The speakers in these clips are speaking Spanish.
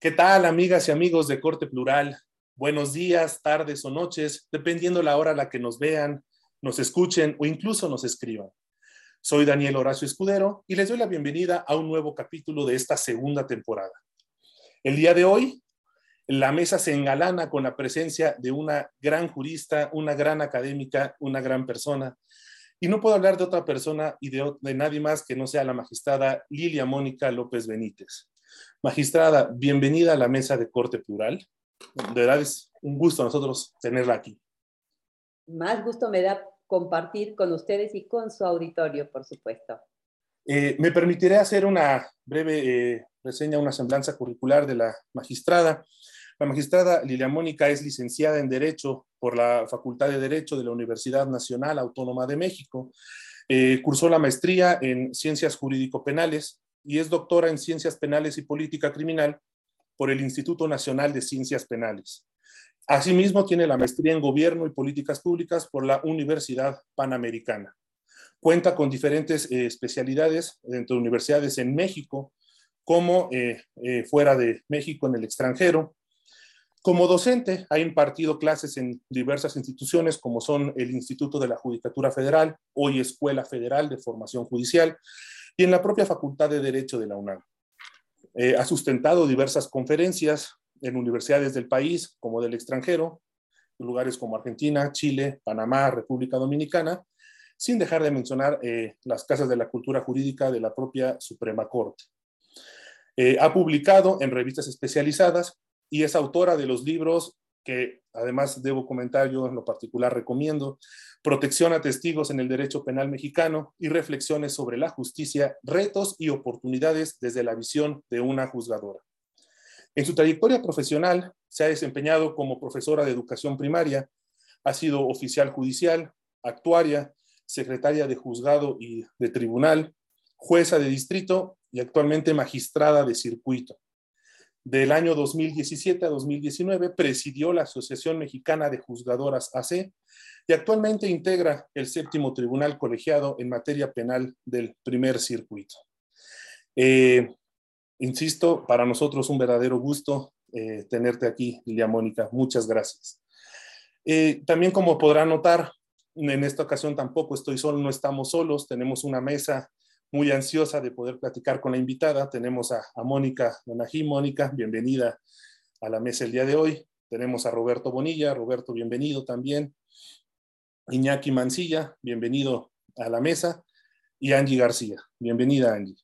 ¿Qué tal, amigas y amigos de Corte Plural? Buenos días, tardes o noches, dependiendo la hora a la que nos vean, nos escuchen o incluso nos escriban. Soy Daniel Horacio Escudero y les doy la bienvenida a un nuevo capítulo de esta segunda temporada. El día de hoy, la mesa se engalana con la presencia de una gran jurista, una gran académica, una gran persona. Y no puedo hablar de otra persona y de, de nadie más que no sea la magistrada Lilia Mónica López Benítez. Magistrada, bienvenida a la mesa de corte plural. De verdad es un gusto a nosotros tenerla aquí. Más gusto me da compartir con ustedes y con su auditorio, por supuesto. Eh, me permitiré hacer una breve eh, reseña, una semblanza curricular de la magistrada. La magistrada Lilia Mónica es licenciada en Derecho por la Facultad de Derecho de la Universidad Nacional Autónoma de México. Eh, cursó la maestría en Ciencias Jurídico-Penales y es doctora en Ciencias Penales y Política Criminal por el Instituto Nacional de Ciencias Penales. Asimismo, tiene la maestría en Gobierno y Políticas Públicas por la Universidad Panamericana. Cuenta con diferentes eh, especialidades dentro de universidades en México, como eh, eh, fuera de México, en el extranjero. Como docente, ha impartido clases en diversas instituciones, como son el Instituto de la Judicatura Federal, hoy Escuela Federal de Formación Judicial, y en la propia Facultad de Derecho de la UNAM. Eh, ha sustentado diversas conferencias en universidades del país como del extranjero, en lugares como Argentina, Chile, Panamá, República Dominicana, sin dejar de mencionar eh, las casas de la cultura jurídica de la propia Suprema Corte. Eh, ha publicado en revistas especializadas y es autora de los libros que además debo comentar, yo en lo particular recomiendo, Protección a testigos en el derecho penal mexicano y reflexiones sobre la justicia, retos y oportunidades desde la visión de una juzgadora. En su trayectoria profesional se ha desempeñado como profesora de educación primaria, ha sido oficial judicial, actuaria, secretaria de juzgado y de tribunal, jueza de distrito y actualmente magistrada de circuito. Del año 2017 a 2019 presidió la Asociación Mexicana de Juzgadoras AC y actualmente integra el séptimo tribunal colegiado en materia penal del primer circuito. Eh, insisto, para nosotros un verdadero gusto eh, tenerte aquí, Lilia Mónica. Muchas gracias. Eh, también como podrán notar, en esta ocasión tampoco estoy solo, no estamos solos, tenemos una mesa muy ansiosa de poder platicar con la invitada. Tenemos a, Mónica Donají. Mónica, bienvenida a la mesa el día de hoy. Tenemos a Roberto Bonilla. Roberto, bienvenido también. Iñaki Mancilla, bienvenido a la mesa. Y Angie García, bienvenida Angie.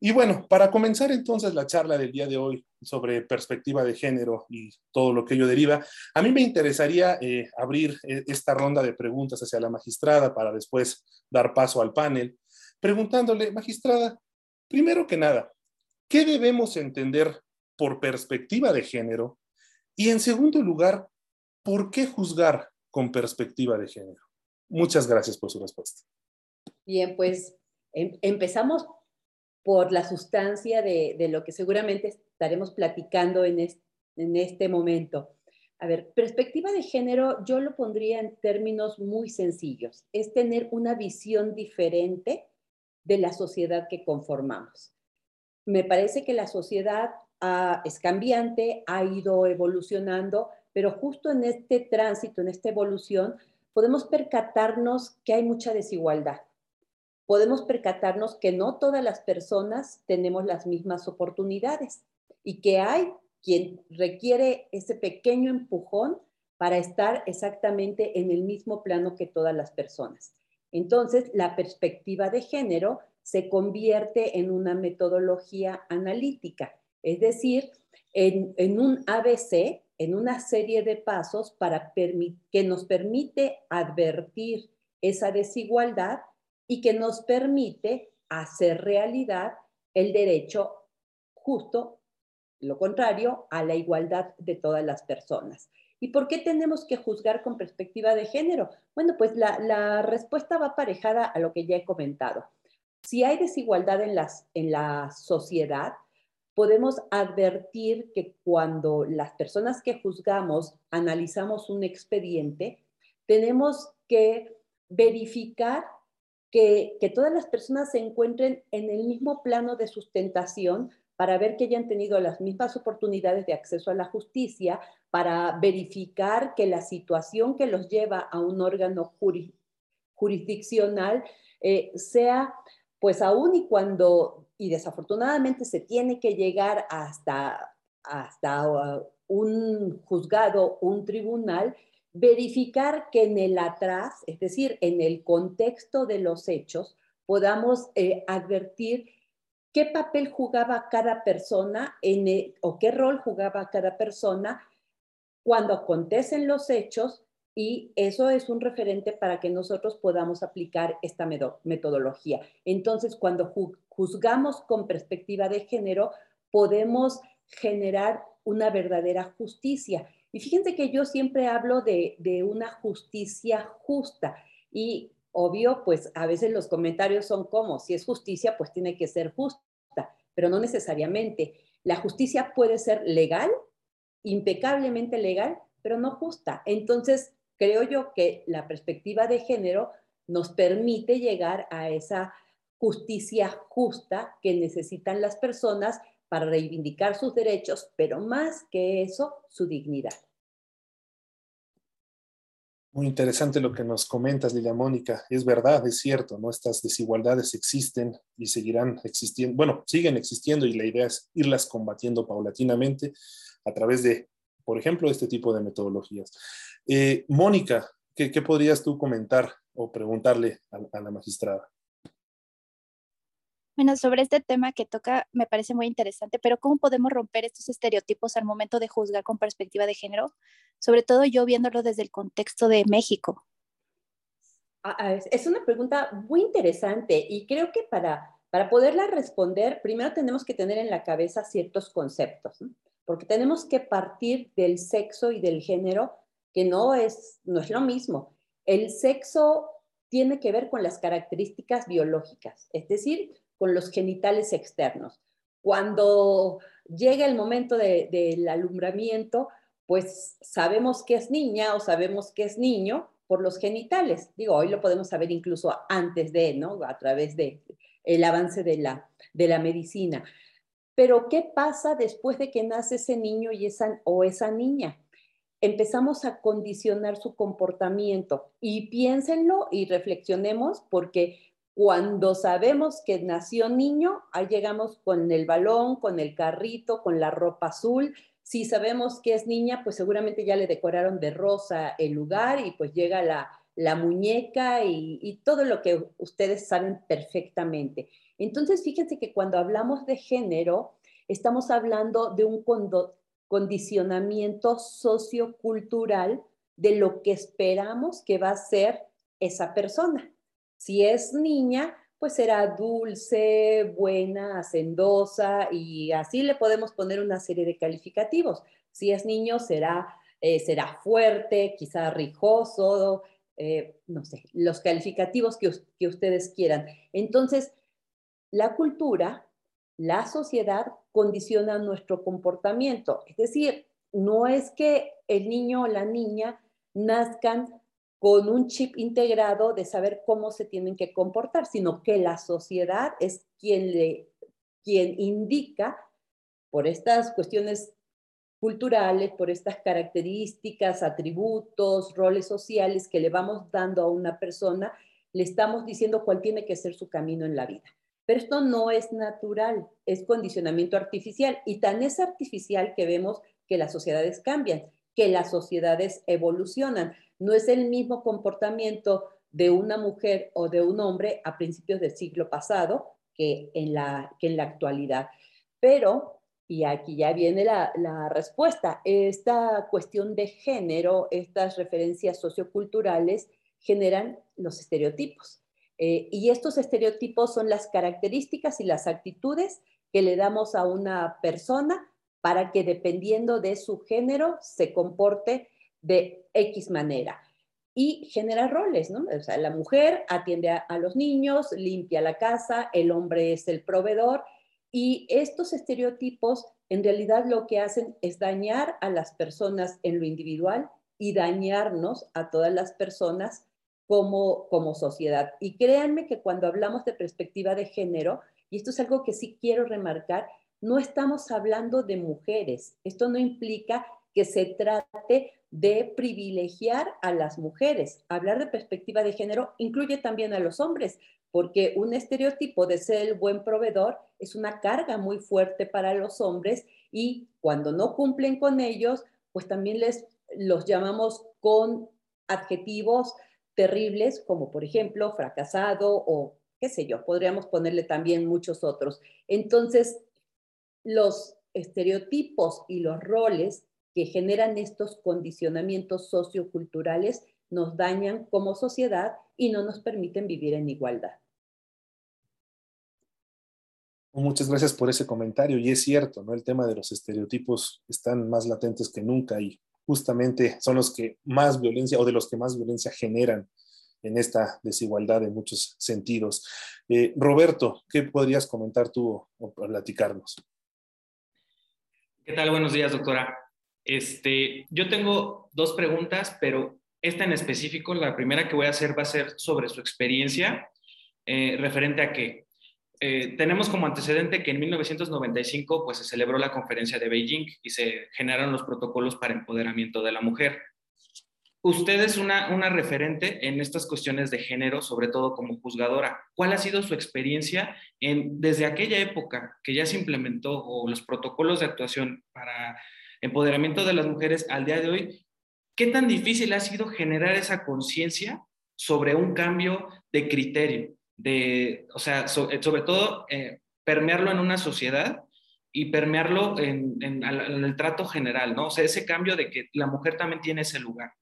Y bueno, para comenzar entonces la charla del día de hoy sobre perspectiva de género y todo lo que ello deriva, a mí me interesaría eh, abrir eh, esta ronda de preguntas hacia la magistrada para después dar paso al panel preguntándole, magistrada, primero que nada, ¿qué debemos entender por perspectiva de género? Y en segundo lugar, ¿por qué juzgar con perspectiva de género? Muchas gracias por su respuesta. Bien, pues em, empezamos por la sustancia de, lo que seguramente estaremos platicando en este momento. A ver, perspectiva de género yo lo pondría en términos muy sencillos. Es tener una visión diferente de la sociedad que conformamos. Me parece que la sociedad ah, es cambiante, ha ido evolucionando, pero justo en este tránsito, en esta evolución, podemos percatarnos que hay mucha desigualdad. Podemos percatarnos que no todas las personas tenemos las mismas oportunidades y que hay quien requiere ese pequeño empujón para estar exactamente en el mismo plano que todas las personas. Entonces, la perspectiva de género se convierte en una metodología analítica, es decir, en, un ABC, en una serie de pasos para que nos permite advertir esa desigualdad y que nos permite hacer realidad el derecho justo, lo contrario, a la igualdad de todas las personas. ¿Y por qué tenemos que juzgar con perspectiva de género? Bueno, pues la, respuesta va aparejada a lo que ya he comentado. Si hay desigualdad en, la sociedad, podemos advertir que cuando las personas que juzgamos analizamos un expediente, tenemos que verificar que, todas las personas se encuentren en el mismo plano de sustentación para ver que hayan tenido las mismas oportunidades de acceso a la justicia, para verificar que la situación que los lleva a un órgano jurisdiccional eh, sea, pues aún y cuando, y desafortunadamente se tiene que llegar hasta, hasta uh, un juzgado, un tribunal, verificar que en el atrás, es decir, en el contexto de los hechos, podamos eh, advertir qué papel jugaba cada persona en o qué rol jugaba cada persona cuando acontecen los hechos y eso es un referente para que nosotros podamos aplicar esta metodología. Entonces, cuando juzgamos con perspectiva de género, podemos generar una verdadera justicia. Y fíjense que yo siempre hablo de, de una justicia justa y obvio, pues a veces los comentarios son como, si es justicia, pues tiene que ser justa, pero no necesariamente. La justicia puede ser legal, impecablemente legal, pero no justa. Entonces, creo yo que la perspectiva de género nos permite llegar a esa justicia justa que necesitan las personas para reivindicar sus derechos, pero más que eso, su dignidad. Muy interesante lo que nos comentas, Lilia Mónica. Es verdad, es cierto, ¿no? Estas desigualdades existen y seguirán existiendo, bueno, siguen existiendo y la idea es irlas combatiendo paulatinamente a través de, por ejemplo, este tipo de metodologías. Eh, Mónica, ¿qué, podrías tú comentar o preguntarle a la magistrada? Bueno, sobre este tema que toca me parece muy interesante, pero ¿cómo podemos romper estos estereotipos al momento de juzgar con perspectiva de género? Sobre todo yo viéndolo desde el contexto de México. Ah, ah, es una pregunta muy interesante y creo que para, para poderla responder, primero tenemos que tener en la cabeza ciertos conceptos, porque tenemos que partir del sexo y del género, que no es, no es lo mismo. El sexo tiene que ver con las características biológicas, es decir, con los genitales externos. Cuando llega el momento del alumbramiento, pues sabemos que es niña o sabemos que es niño por los genitales. Digo, hoy lo podemos saber incluso antes de, ¿no? A través de avance de la, de la medicina. Pero ¿qué pasa después de que nace ese niño y esa, o esa niña? Empezamos a condicionar su comportamiento y piénsenlo y reflexionemos porque cuando sabemos que nació niño, ahí llegamos con el balón, con el carrito, con la ropa azul. Si sabemos que es niña, pues seguramente ya le decoraron de rosa el lugar y pues llega la, muñeca y, y, todo lo que ustedes saben perfectamente. Entonces, fíjense que cuando hablamos de género, estamos hablando de un condicionamiento sociocultural de lo que esperamos que va a ser esa persona. Si es niña, pues será dulce, buena, hacendosa y así le podemos poner una serie de calificativos. Si es niño, será, eh, será fuerte, quizá rijoso, eh, no sé, los calificativos que, que ustedes quieran. Entonces, la cultura, la sociedad condiciona nuestro comportamiento. Es decir, no es que el niño o la niña nazcan con un chip integrado de saber cómo se tienen que comportar, sino que la sociedad es quien, le, quien indica por estas cuestiones culturales, por estas características, atributos, roles sociales que le vamos dando a una persona, le estamos diciendo cuál tiene que ser su camino en la vida. Pero esto no es natural, es condicionamiento artificial y tan es artificial que vemos que las sociedades cambian, que las sociedades evolucionan no es el mismo comportamiento de una mujer o de un hombre a principios del siglo pasado que en la, que en la actualidad. Pero, y aquí ya viene la, respuesta, esta cuestión de género, estas referencias socioculturales generan los estereotipos. Eh, y estos estereotipos son las características y las actitudes que le damos a una persona para que dependiendo de su género se comporte de X manera y genera roles, ¿no? O sea, la mujer atiende a, los niños, limpia la casa, el hombre es el proveedor y estos estereotipos en realidad lo que hacen es dañar a las personas en lo individual y dañarnos a todas las personas como, como sociedad. Y créanme que cuando hablamos de perspectiva de género, y esto es algo que sí quiero remarcar, no estamos hablando de mujeres. Esto no implica que se trate de privilegiar a las mujeres. Hablar de perspectiva de género incluye también a los hombres, porque un estereotipo de ser el buen proveedor es una carga muy fuerte para los hombres y cuando no cumplen con ellos, pues también les los llamamos con adjetivos terribles como por ejemplo fracasado o qué sé yo, podríamos ponerle también muchos otros. Entonces, los estereotipos y los roles que generan estos condicionamientos socioculturales nos dañan como sociedad y no nos permiten vivir en igualdad. Muchas gracias por ese comentario y es cierto, ¿no? El tema de los estereotipos están más latentes que nunca y justamente son los que más violencia o de los que más violencia generan en esta desigualdad en muchos sentidos. Eh, Roberto, ¿qué podrías comentar tú o, platicarnos? ¿Qué tal? Buenos días, doctora. Este, yo tengo dos preguntas, pero esta en específico, la primera que voy a hacer va a ser sobre su experiencia eh, referente a que eh, tenemos como antecedente que en 1995 pues, se celebró la conferencia de Beijing y se generaron los protocolos para empoderamiento de la mujer. Usted es una, una referente en estas cuestiones de género, sobre todo como juzgadora. ¿Cuál ha sido su experiencia en, desde aquella época que ya se implementó o los protocolos de actuación para empoderamiento de las mujeres al día de hoy? ¿Qué tan difícil ha sido generar esa conciencia sobre un cambio de criterio? De, o sea, sobre todo eh, permearlo en una sociedad y permearlo en, el trato general, ¿no? O sea, ese cambio de que la mujer también tiene ese lugar.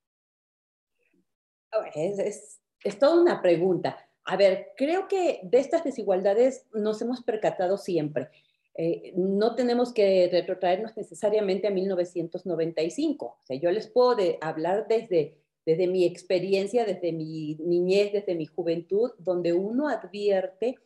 Es, es, toda una pregunta. A ver, creo que de estas desigualdades nos hemos percatado siempre. Eh, no tenemos que retrotraernos necesariamente a 1995. O sea, yo les puedo hablar desde, desde mi experiencia, desde mi niñez, desde mi juventud, donde uno advierte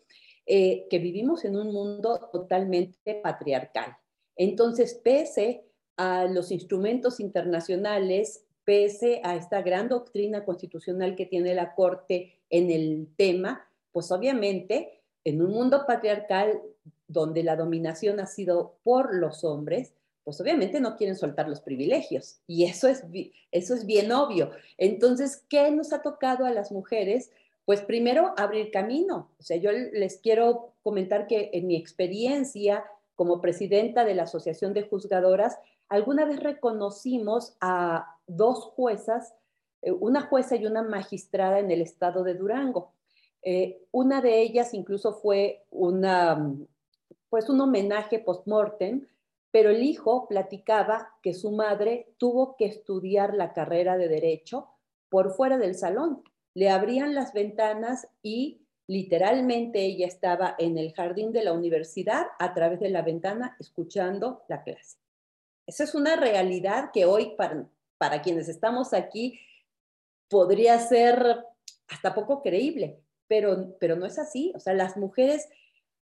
eh, que vivimos en un mundo totalmente patriarcal. Entonces, pese a los instrumentos internacionales pese a esta gran doctrina constitucional que tiene la Corte en el tema, pues obviamente en un mundo patriarcal donde la dominación ha sido por los hombres, pues obviamente no quieren soltar los privilegios. Y eso es, eso es bien obvio. Entonces, ¿qué nos ha tocado a las mujeres? Pues primero abrir camino. O sea, yo les quiero comentar que en mi experiencia como presidenta de la Asociación de Juzgadoras, alguna vez reconocimos a dos juezas, eh, una jueza y una magistrada en el estado de Durango. Eh, una de ellas incluso fue una, pues un homenaje post-mortem, pero el hijo platicaba que su madre tuvo que estudiar la carrera de derecho por fuera del salón. Le abrían las ventanas y literalmente ella estaba en el jardín de la universidad a través de la ventana escuchando la clase. Esa es una realidad que hoy para, para quienes estamos aquí podría ser hasta poco creíble, pero, pero no es así. O sea, las mujeres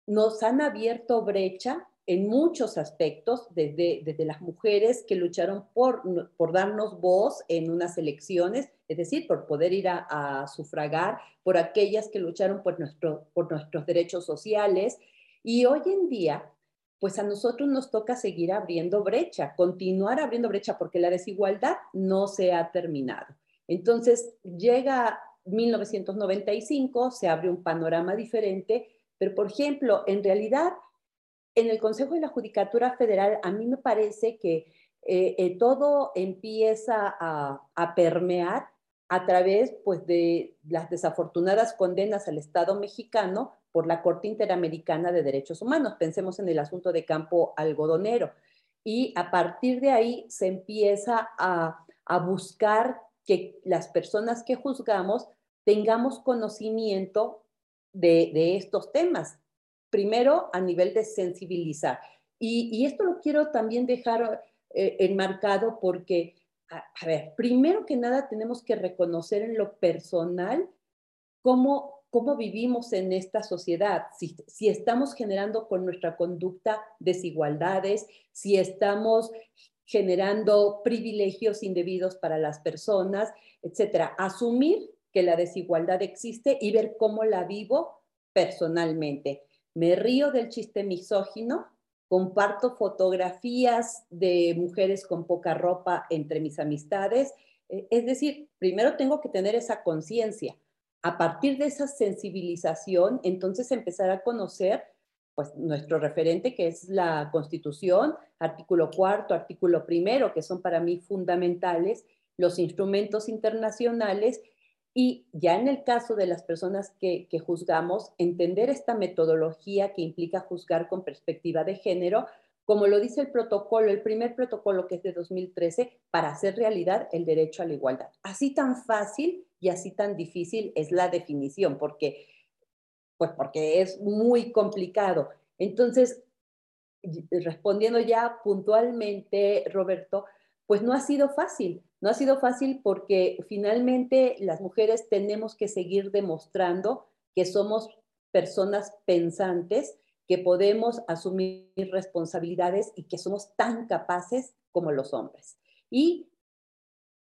nos han abierto brecha en muchos aspectos, desde, desde las mujeres que lucharon por, por darnos voz en unas elecciones, es decir, por poder ir a, sufragar, por aquellas que lucharon por, nuestro, por nuestros derechos sociales. Y hoy en día pues a nosotros nos toca seguir abriendo brecha, continuar abriendo brecha, porque la desigualdad no se ha terminado. Entonces, llega 1995, se abre un panorama diferente, pero por ejemplo, en realidad, en el Consejo de la Judicatura Federal, a mí me parece que eh, eh, todo empieza a, a, permear a través pues, de las desafortunadas condenas al Estado mexicano por la Corte Interamericana de Derechos Humanos. Pensemos en el asunto de campo algodonero. Y a partir de ahí se empieza a, buscar que las personas que juzgamos tengamos conocimiento de, estos temas. Primero, a nivel de sensibilizar. Y, esto lo quiero también dejar eh, enmarcado porque, a, ver, primero que nada tenemos que reconocer en lo personal cómo cómo vivimos en esta sociedad, si, estamos generando con nuestra conducta desigualdades, si estamos generando privilegios indebidos para las personas, etcétera. Asumir que la desigualdad existe y ver cómo la vivo personalmente. Me río del chiste misógino, comparto fotografías de mujeres con poca ropa entre mis amistades. Eh, es decir, primero tengo que tener esa conciencia. A partir de esa sensibilización, entonces empezar a conocer pues, nuestro referente, que es la Constitución, artículo cuarto, artículo primero, que son para mí fundamentales, los instrumentos internacionales y ya en el caso de las personas que, juzgamos, entender esta metodología que implica juzgar con perspectiva de género, como lo dice el protocolo, el primer protocolo que es de 2013, para hacer realidad el derecho a la igualdad. Así tan fácil y así tan difícil es la definición, porque, pues porque es muy complicado. Entonces, respondiendo ya puntualmente, Roberto, pues no ha sido fácil. No ha sido fácil porque finalmente las mujeres tenemos que seguir demostrando que somos personas pensantes, que podemos asumir responsabilidades y que somos tan capaces como los hombres. Y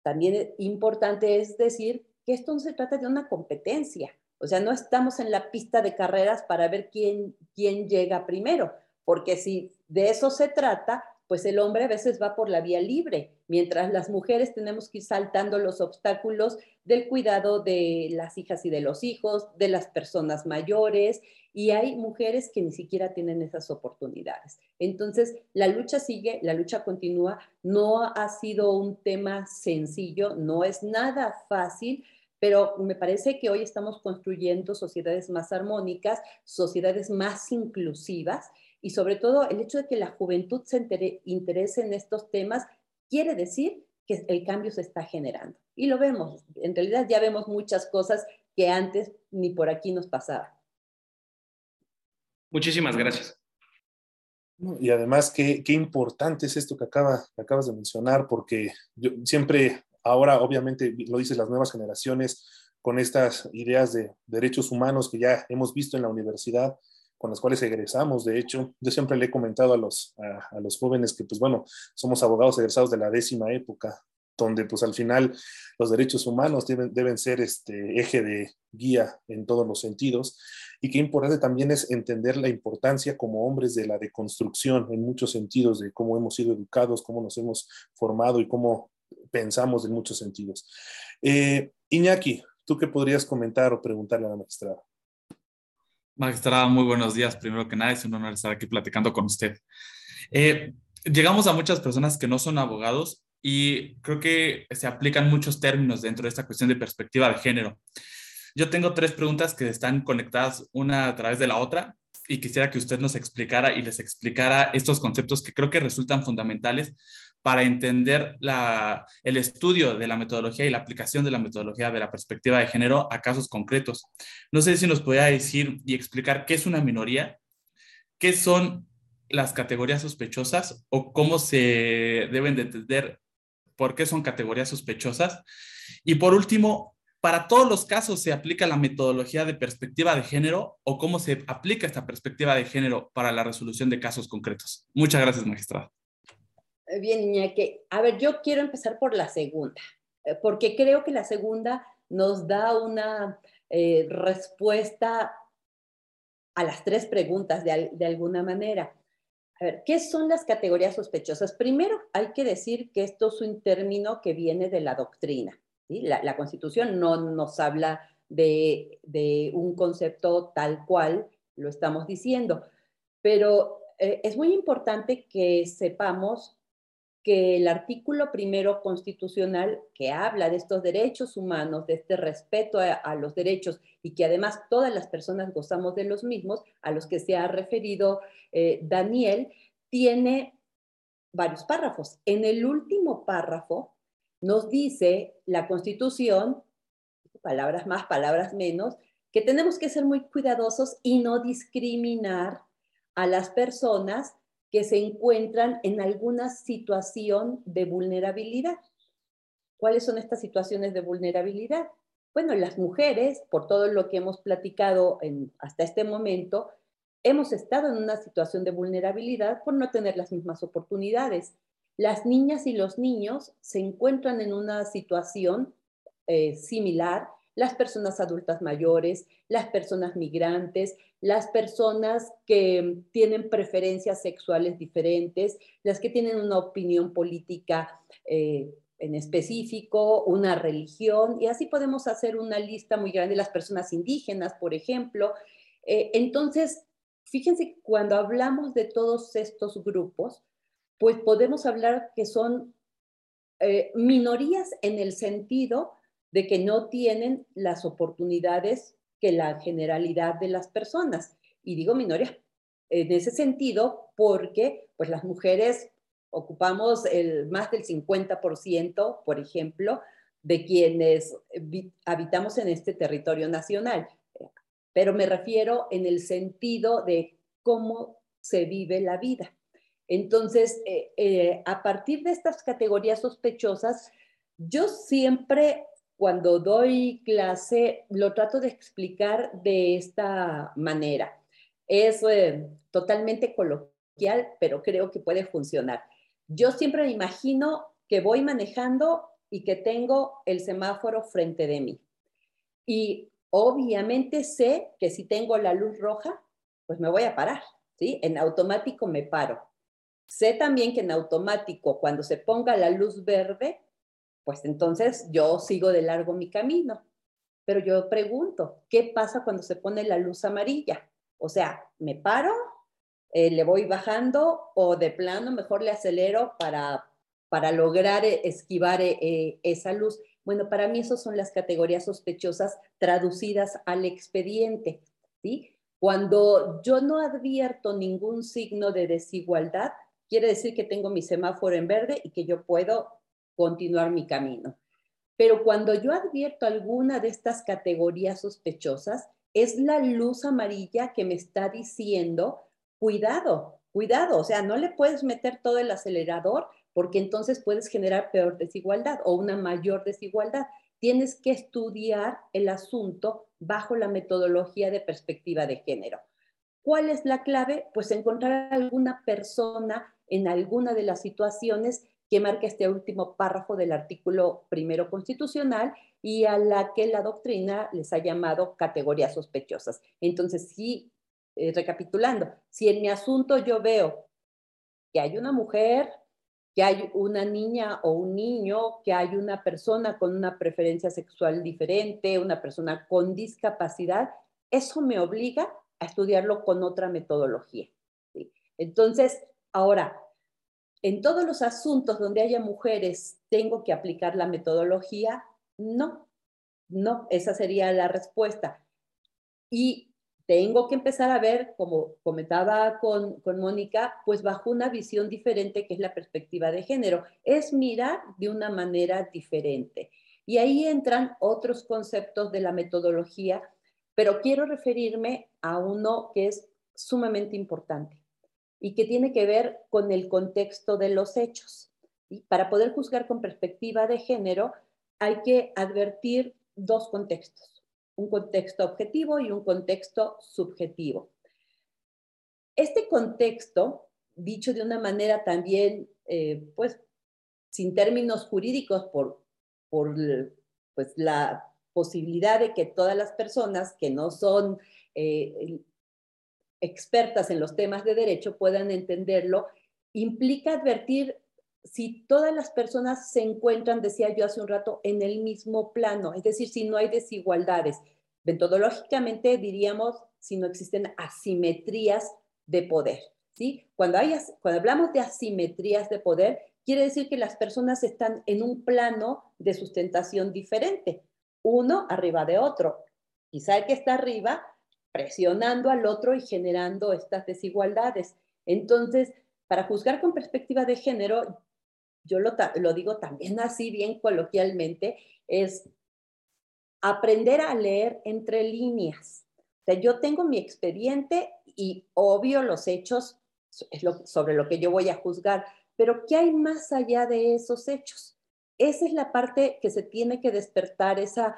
también importante es decir que esto no se trata de una competencia, o sea, no estamos en la pista de carreras para ver quién, quién llega primero, porque si de eso se trata, pues el hombre a veces va por la vía libre, mientras las mujeres tenemos que ir saltando los obstáculos del cuidado de las hijas y de los hijos, de las personas mayores, y hay mujeres que ni siquiera tienen esas oportunidades. Entonces, la lucha sigue, la lucha continúa, no ha sido un tema sencillo, no es nada fácil, pero me parece que hoy estamos construyendo sociedades más armónicas, sociedades más inclusivas y sobre todo el hecho de que la juventud se interese en estos temas quiere decir que el cambio se está generando. Y lo vemos, en realidad ya vemos muchas cosas que antes ni por aquí nos pasaban. Muchísimas gracias. Y además, qué, qué importante es esto que, acaba, que acabas de mencionar, porque yo siempre, ahora obviamente lo dicen las nuevas generaciones, con estas ideas de derechos humanos que ya hemos visto en la universidad, con las cuales egresamos. De hecho, yo siempre le he comentado a los, a, los jóvenes que, pues bueno, somos abogados egresados de la décima época, donde pues al final los derechos humanos deben, deben ser este eje de guía en todos los sentidos y qué importante también es entender la importancia como hombres de la deconstrucción en muchos sentidos de cómo hemos sido educados, cómo nos hemos formado y cómo pensamos en muchos sentidos. Eh, Iñaki, ¿tú qué podrías comentar o preguntarle a la magistrada? Magistrada, muy buenos días. Primero que nada, es un honor estar aquí platicando con usted. Eh, llegamos a muchas personas que no son abogados y creo que se aplican muchos términos dentro de esta cuestión de perspectiva de género. Yo tengo tres preguntas que están conectadas una a través de la otra y quisiera que usted nos explicara y les explicara estos conceptos que creo que resultan fundamentales para entender el estudio de la metodología y la aplicación de la metodología de la perspectiva de género a casos concretos. No sé si nos podría decir y explicar qué es una minoría, qué son las categorías sospechosas o cómo se deben de entender por qué son categorías sospechosas. Y por último, para todos los casos se aplica la metodología de perspectiva de género o cómo se aplica esta perspectiva de género para la resolución de casos concretos. Muchas gracias, magistrado. Eh, bien, Iñaki. A ver, yo quiero empezar por la segunda, eh, porque creo que la segunda nos da una eh, respuesta a las tres preguntas de, alguna manera. A ver, ¿qué son las categorías sospechosas? Primero, hay que decir que esto es un término que viene de la doctrina. La, Constitución no nos habla de, de, un concepto tal cual lo estamos diciendo, pero es muy importante que sepamos que el artículo primero constitucional que habla de estos derechos humanos, de este respeto a, los derechos y que además todas las personas gozamos de los mismos, a los que se ha referido eh, Daniel, tiene varios párrafos. En el último párrafo nos dice la Constitución, palabras más, palabras menos, que tenemos que ser muy cuidadosos y no discriminar a las personas que se encuentran en alguna situación de vulnerabilidad. ¿Cuáles son estas situaciones de vulnerabilidad? Bueno, las mujeres, por todo lo que hemos platicado hasta este momento, hemos estado en una situación de vulnerabilidad por no tener las mismas oportunidades. Las niñas y los niños se encuentran en una situación eh, similar las personas adultas mayores, las personas migrantes, las personas que tienen preferencias sexuales diferentes, las que tienen una opinión política eh, en específico, una religión, y así podemos hacer una lista muy grande de las personas indígenas, por ejemplo. Eh, entonces, fíjense, cuando hablamos de todos estos grupos, pues podemos hablar que son eh, minorías en el sentido de que no tienen las oportunidades que la generalidad de las personas. Y digo minorías en ese sentido porque pues las mujeres ocupamos el, más del 50%, por ejemplo, de quienes habitamos en este territorio nacional. Pero me refiero en el sentido de cómo se vive la vida. Entonces, eh, eh, a partir de estas categorías sospechosas, yo siempre cuando doy clase lo trato de explicar de esta manera. Es eh, totalmente coloquial, pero creo que puede funcionar. Yo siempre me imagino que voy manejando y que tengo el semáforo frente de mí. Y obviamente sé que si tengo la luz roja, pues me voy a parar, ¿sí? En automático me paro. Sé también que en automático, cuando se ponga la luz verde, pues entonces yo sigo de largo mi camino. Pero yo pregunto, ¿qué pasa cuando se pone la luz amarilla? O sea, ¿me paro? Eh, ¿Le voy bajando? ¿O de plano mejor le acelero para, para lograr eh, esquivar eh, esa luz? Bueno, para mí esas son las categorías sospechosas traducidas al expediente. ¿sí? Cuando yo no advierto ningún signo de desigualdad, quiere decir que tengo mi semáforo en verde y que yo puedo continuar mi camino. Pero cuando yo advierto alguna de estas categorías sospechosas, es la luz amarilla que me está diciendo, cuidado, cuidado, o sea, no le puedes meter todo el acelerador porque entonces puedes generar peor desigualdad o una mayor desigualdad. Tienes que estudiar el asunto bajo la metodología de perspectiva de género. ¿Cuál es la clave? Pues encontrar alguna persona en alguna de las situaciones que marca este último párrafo del artículo primero constitucional y a la que la doctrina les ha llamado categorías sospechosas. Entonces, sí, eh, recapitulando, si en mi asunto yo veo que hay una mujer, que hay una niña o un niño, que hay una persona con una preferencia sexual diferente, una persona con discapacidad, eso me obliga a estudiarlo con otra metodología. Entonces, ahora, en todos los asuntos donde haya mujeres, ¿tengo que aplicar la metodología? No, no, esa sería la respuesta. Y tengo que empezar a ver, como comentaba con, con Mónica, pues bajo una visión diferente que es la perspectiva de género. Es mirar de una manera diferente. Y ahí entran otros conceptos de la metodología, pero quiero referirme a uno que es sumamente importante y que tiene que ver con el contexto de los hechos. Y para poder juzgar con perspectiva de género, hay que advertir dos contextos, un contexto objetivo y un contexto subjetivo. Este contexto, dicho de una manera también, eh, pues, sin términos jurídicos, por, por pues, la posibilidad de que todas las personas que no son eh, expertas en los temas de derecho puedan entenderlo, implica advertir si todas las personas se encuentran, decía yo hace un rato, en el mismo plano, es decir, si no hay desigualdades. Metodológicamente diríamos si no existen asimetrías de poder. ¿sí? Cuando, hay, cuando hablamos de asimetrías de poder, quiere decir que las personas están en un plano de sustentación diferente, uno arriba de otro. Quizá el que está arriba presionando al otro y generando estas desigualdades. Entonces, para juzgar con perspectiva de género, yo lo, digo también así bien coloquialmente, es aprender a leer entre líneas. O sea, yo tengo mi expediente y obvio los hechos es sobre lo que yo voy a juzgar, pero ¿qué hay más allá de esos hechos? Esa es la parte que se tiene que despertar, esa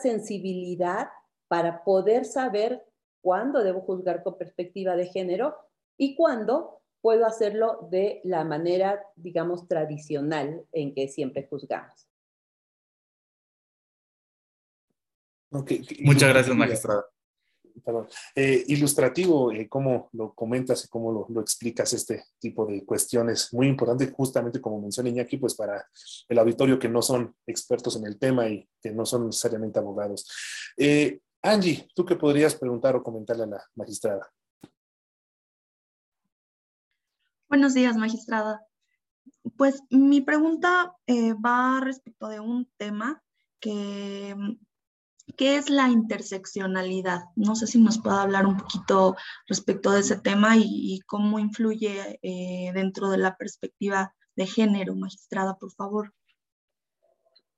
sensibilidad para poder saber cuándo debo juzgar con perspectiva de género y cuándo puedo hacerlo de la manera, digamos, tradicional en que siempre juzgamos. Muchas gracias, magistrada. Eh, ilustrativo, eh, cómo lo comentas y cómo lo, lo, explicas este tipo de cuestiones. Muy importante, justamente como menciona Iñaki, pues para el auditorio que no son expertos en el tema y que no son necesariamente abogados. Eh, Angie, ¿tú qué podrías preguntar o comentarle a la magistrada? Buenos días, magistrada. Pues mi pregunta va respecto de un tema que ¿Qué es la interseccionalidad? No sé si nos puede hablar un poquito respecto de ese tema y, cómo influye eh, dentro de la perspectiva de género, magistrada, por favor.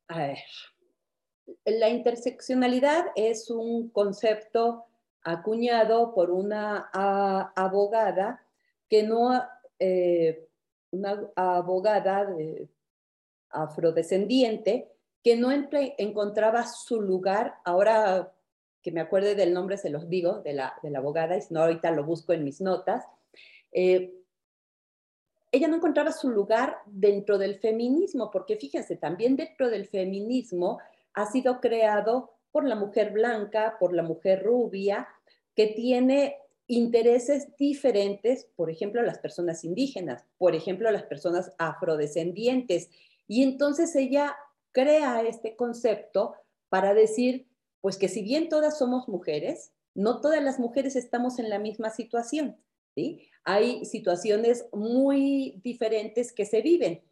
A ver, la interseccionalidad es un concepto acuñado por una abogada que no, eh, una abogada afrodescendiente que no encontraba su lugar, ahora que me acuerde del nombre se los digo, de la, de la abogada, y si no ahorita lo busco en mis notas, eh, ella no encontraba su lugar dentro del feminismo, porque fíjense, también dentro del feminismo ha sido creado por la mujer blanca, por la mujer rubia, que tiene intereses diferentes, por ejemplo, las personas indígenas, por ejemplo, las personas afrodescendientes. Y entonces ella crea este concepto para decir, pues que si bien todas somos mujeres, no todas las mujeres estamos en la misma situación, ¿sí? Hay situaciones muy diferentes que se viven.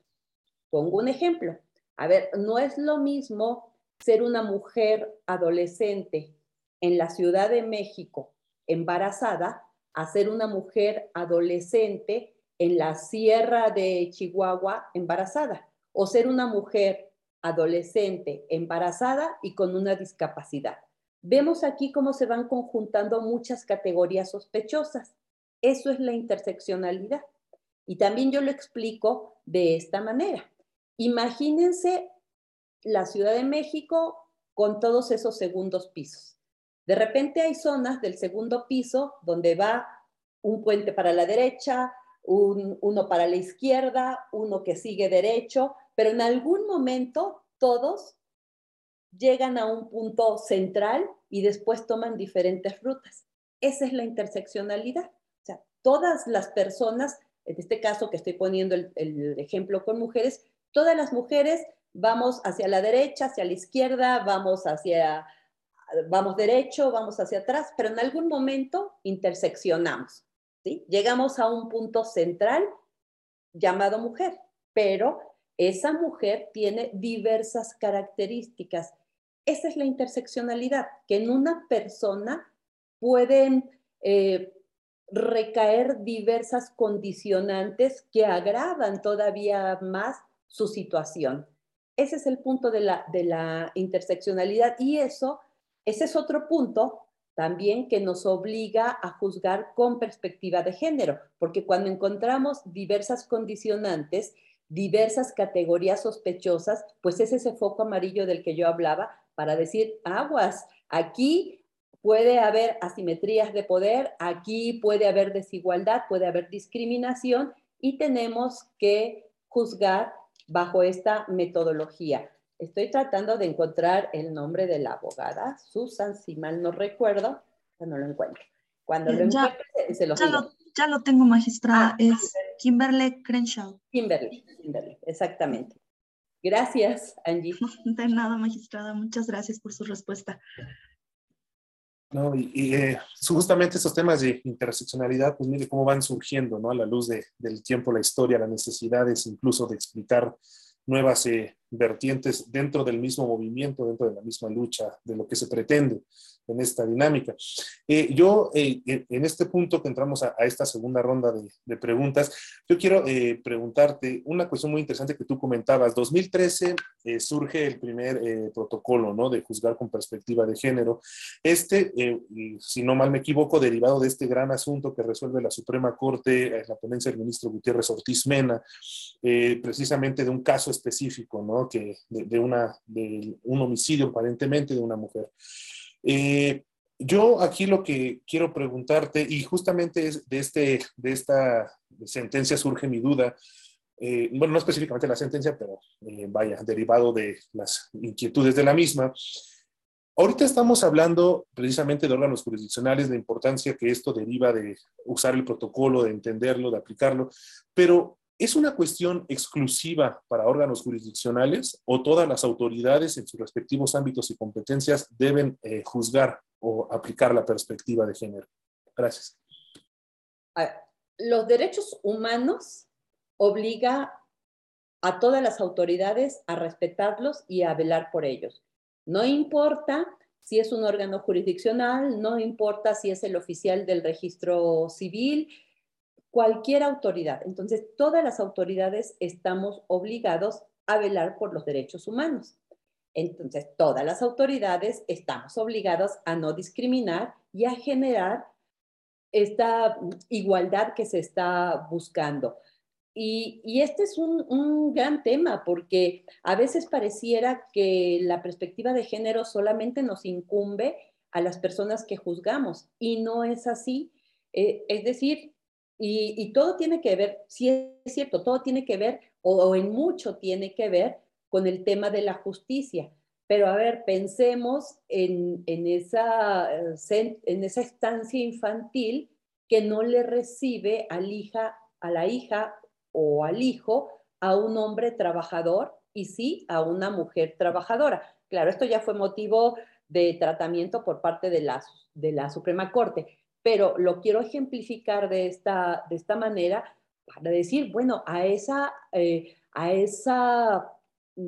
Pongo un ejemplo. A ver, no es lo mismo ser una mujer adolescente en la Ciudad de México embarazada a ser una mujer adolescente en la Sierra de Chihuahua embarazada o ser una mujer adolescente, embarazada y con una discapacidad. Vemos aquí cómo se van conjuntando muchas categorías sospechosas. Eso es la interseccionalidad. Y también yo lo explico de esta manera. Imagínense la Ciudad de México con todos esos segundos pisos. De repente hay zonas del segundo piso donde va un puente para la derecha, uno para la izquierda, uno que sigue derecho, pero en algún momento todos llegan a un punto central y después toman diferentes rutas. Esa es la interseccionalidad. O sea, todas las personas, en este caso que estoy poniendo el, ejemplo con mujeres, todas las mujeres vamos hacia la derecha, hacia la izquierda, vamos hacia, vamos derecho, vamos hacia atrás, pero en algún momento interseccionamos. ¿sí? Llegamos a un punto central llamado mujer, pero esa mujer tiene diversas características. Esa es la interseccionalidad, que en una persona pueden eh, recaer diversas condicionantes que agravan todavía más su situación. Ese es el punto de la, de la interseccionalidad y eso, ese es otro punto también que nos obliga a juzgar con perspectiva de género, porque cuando encontramos diversas condicionantes, diversas categorías sospechosas, pues es ese foco amarillo del que yo hablaba para decir, aguas, aquí puede haber asimetrías de poder, aquí puede haber desigualdad, puede haber discriminación y tenemos que juzgar bajo esta metodología. Estoy tratando de encontrar el nombre de la abogada, Susan, si mal no recuerdo, no lo encuentro. Cuando lo encuentre, se lo digo ya lo tengo, magistrada. Ah, es Kimberly Crenshaw. Kimberly, Kimberly, exactamente. Gracias, Angie. De nada, magistrada. Muchas gracias por su respuesta. No, y, eh, justamente estos temas de interseccionalidad, pues mire cómo van surgiendo, ¿no? A la luz del tiempo, la historia, las necesidades, incluso de explicar nuevas eh, vertientes dentro del mismo movimiento, dentro de la misma lucha, de lo que se pretende en esta dinámica. Eh, yo, eh, en este punto que entramos a, esta segunda ronda de, preguntas, yo quiero eh, preguntarte una cuestión muy interesante que tú comentabas. 2013 surge el primer protocolo, ¿no? De juzgar con perspectiva de género. Este, si no mal me equivoco, derivado de este gran asunto que resuelve la Suprema Corte, la ponencia del ministro Gutiérrez Ortiz Mena, precisamente de un caso específico, ¿no? Que de, una, de un homicidio aparentemente de una mujer. Eh, yo aquí lo que quiero preguntarte, y justamente es de, este, de esta sentencia surge mi duda, eh, bueno, no específicamente la sentencia, pero eh, vaya, derivado de las inquietudes de la misma. Ahorita estamos hablando precisamente de órganos jurisdiccionales, de importancia que esto deriva de usar el protocolo, de entenderlo, de aplicarlo, pero ¿es una cuestión exclusiva para órganos jurisdiccionales o todas las autoridades en sus respectivos ámbitos y competencias deben eh, juzgar o aplicar la perspectiva de género? Gracias. Los derechos humanos obliga a todas las autoridades a respetarlos y a velar por ellos. No importa si es un órgano jurisdiccional, no importa si es el oficial del registro civil, cualquier autoridad. Entonces, todas las autoridades estamos obligados a velar por los derechos humanos. Entonces, todas las autoridades estamos obligados a no discriminar y a generar esta igualdad que se está buscando. Y, este es un, gran tema porque a veces pareciera que la perspectiva de género solamente nos incumbe a las personas que juzgamos y no es así. Eh, es decir, y, todo tiene que ver, sí es cierto, todo tiene que ver o, en mucho tiene que ver con el tema de la justicia. Pero a ver, pensemos en, esa, eh, en esa estancia infantil que no le recibe al hija, a la hija o al hijo a un hombre trabajador y sí a una mujer trabajadora. Claro, esto ya fue motivo de tratamiento por parte de de la Suprema Corte, pero lo quiero ejemplificar de esta, de esta manera para decir, bueno, a esa, eh, a esa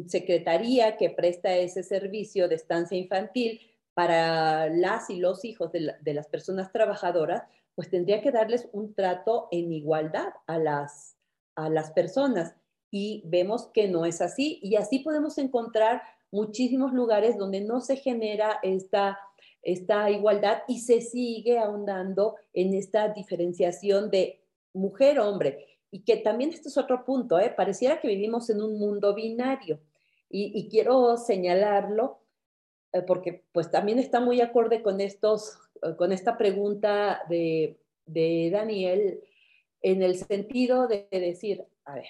secretaría que presta ese servicio de estancia infantil para las y los hijos de, de las personas trabajadoras, pues tendría que darles un trato en igualdad a las, a las personas. Y vemos que no es así. Y así podemos encontrar muchísimos lugares donde no se genera esta, esta igualdad y se sigue ahondando en esta diferenciación de mujer-hombre. Y que también este es otro punto, ¿eh? pareciera que vivimos en un mundo binario. Y, quiero señalarlo eh, porque pues también está muy acorde con, estos, con esta pregunta de, de Daniel en el sentido de decir, a ver,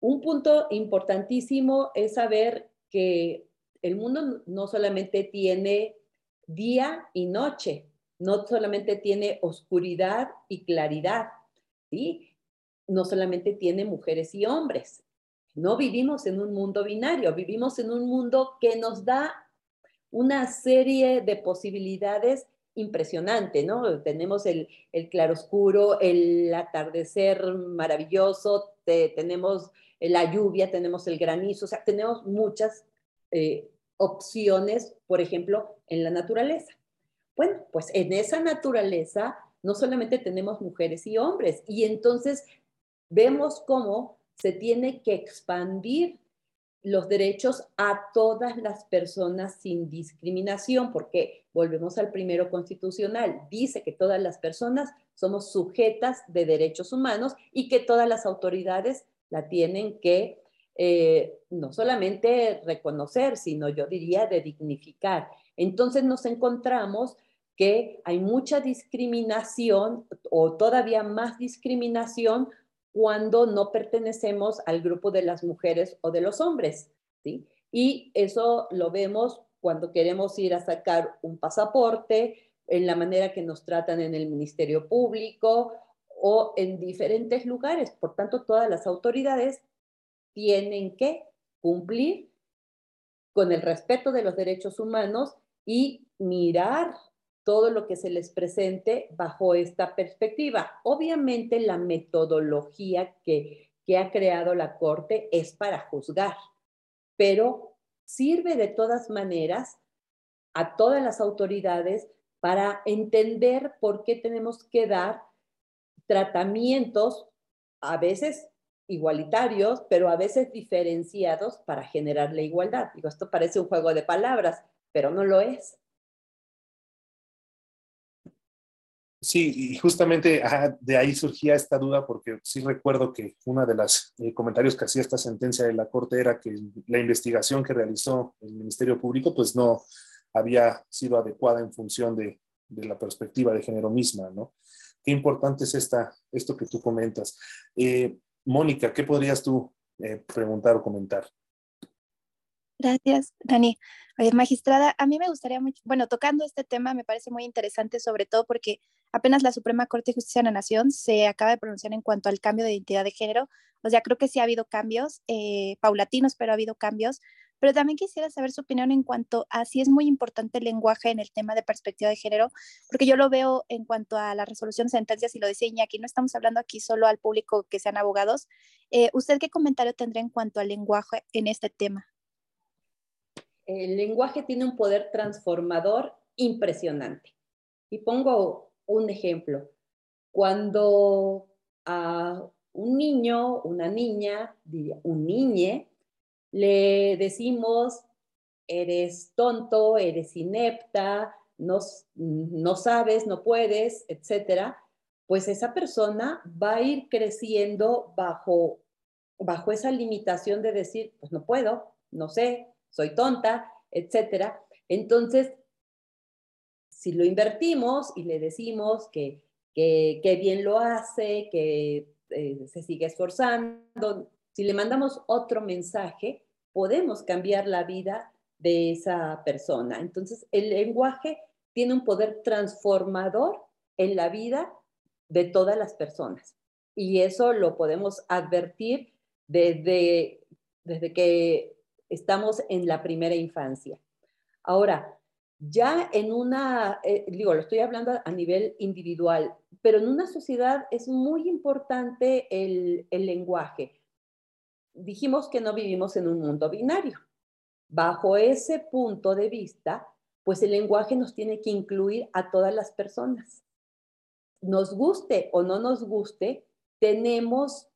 un punto importantísimo es saber que el mundo no solamente tiene día y noche, no solamente tiene oscuridad y claridad, ¿sí? No solamente tiene mujeres y hombres. No vivimos en un mundo binario, vivimos en un mundo que nos da una serie de posibilidades impresionante, ¿no? Tenemos el, el claroscuro, el atardecer maravilloso, tenemos la lluvia, tenemos el granizo, o sea, tenemos muchas eh, opciones, por ejemplo, en la naturaleza. Bueno, pues en esa naturaleza no solamente tenemos mujeres y hombres, y entonces vemos cómo se tiene que expandir los derechos a todas las personas sin discriminación, porque volvemos al primero constitucional, dice que todas las personas somos sujetas de derechos humanos y que todas las autoridades la tienen que eh, no solamente reconocer, sino yo diría de dignificar. Entonces nos encontramos que hay mucha discriminación o todavía más discriminación cuando no pertenecemos al grupo de las mujeres o de los hombres, ¿sí? Y eso lo vemos cuando queremos ir a sacar un pasaporte, en la manera que nos tratan en el Ministerio Público o en diferentes lugares. Por tanto, todas las autoridades tienen que cumplir con el respeto de los derechos humanos y mirar todo lo que se les presente bajo esta perspectiva. Obviamente la metodología que, que ha creado la Corte es para juzgar, pero sirve de todas maneras a todas las autoridades para entender por qué tenemos que dar tratamientos a veces igualitarios, pero a veces diferenciados para generar la igualdad. Digo, esto parece un juego de palabras, pero no lo es. Sí, y justamente de ahí surgía esta duda porque sí recuerdo que uno de los eh, comentarios que hacía esta sentencia de la Corte era que la investigación que realizó el Ministerio Público pues no había sido adecuada en función de, la perspectiva de género misma, ¿no? Qué importante es esta, esto que tú comentas. Eh, Mónica, ¿qué podrías tú eh, preguntar o comentar? Gracias, Dani. magistrada, a mí me gustaría mucho, bueno, tocando este tema me parece muy interesante, sobre todo porque apenas la Suprema Corte de Justicia de la Nación se acaba de pronunciar en cuanto al cambio de identidad de género. O sea, creo que sí ha habido cambios, eh, paulatinos, pero ha habido cambios. Pero también quisiera saber su opinión en cuanto a si es muy importante el lenguaje en el tema de perspectiva de género, porque yo lo veo en cuanto a la resolución de sentencias y lo decía Iñaki, no estamos hablando aquí solo al público que sean abogados. Eh, ¿Usted qué comentario tendría en cuanto al lenguaje en este tema? El lenguaje tiene un poder transformador impresionante. Y pongo un ejemplo. Cuando a un niño, una niña, un niñe, le decimos, eres tonto, eres inepta, no, no sabes, no puedes, etcétera, pues esa persona va a ir creciendo bajo, bajo esa limitación de decir, pues no puedo, no sé, soy tonta, etcétera. Entonces, si lo invertimos y le decimos que, que, bien lo hace, que eh, se sigue esforzando, si le mandamos otro mensaje, podemos cambiar la vida de esa persona. Entonces, el lenguaje tiene un poder transformador en la vida de todas las personas. Y eso lo podemos advertir desde, desde que estamos en la primera infancia. Ahora, ya en una, eh, digo, lo estoy hablando a nivel individual, pero en una sociedad es muy importante el, el lenguaje. Dijimos que no vivimos en un mundo binario. Bajo ese punto de vista, pues el lenguaje nos tiene que incluir a todas las personas. Nos guste o no nos guste, tenemos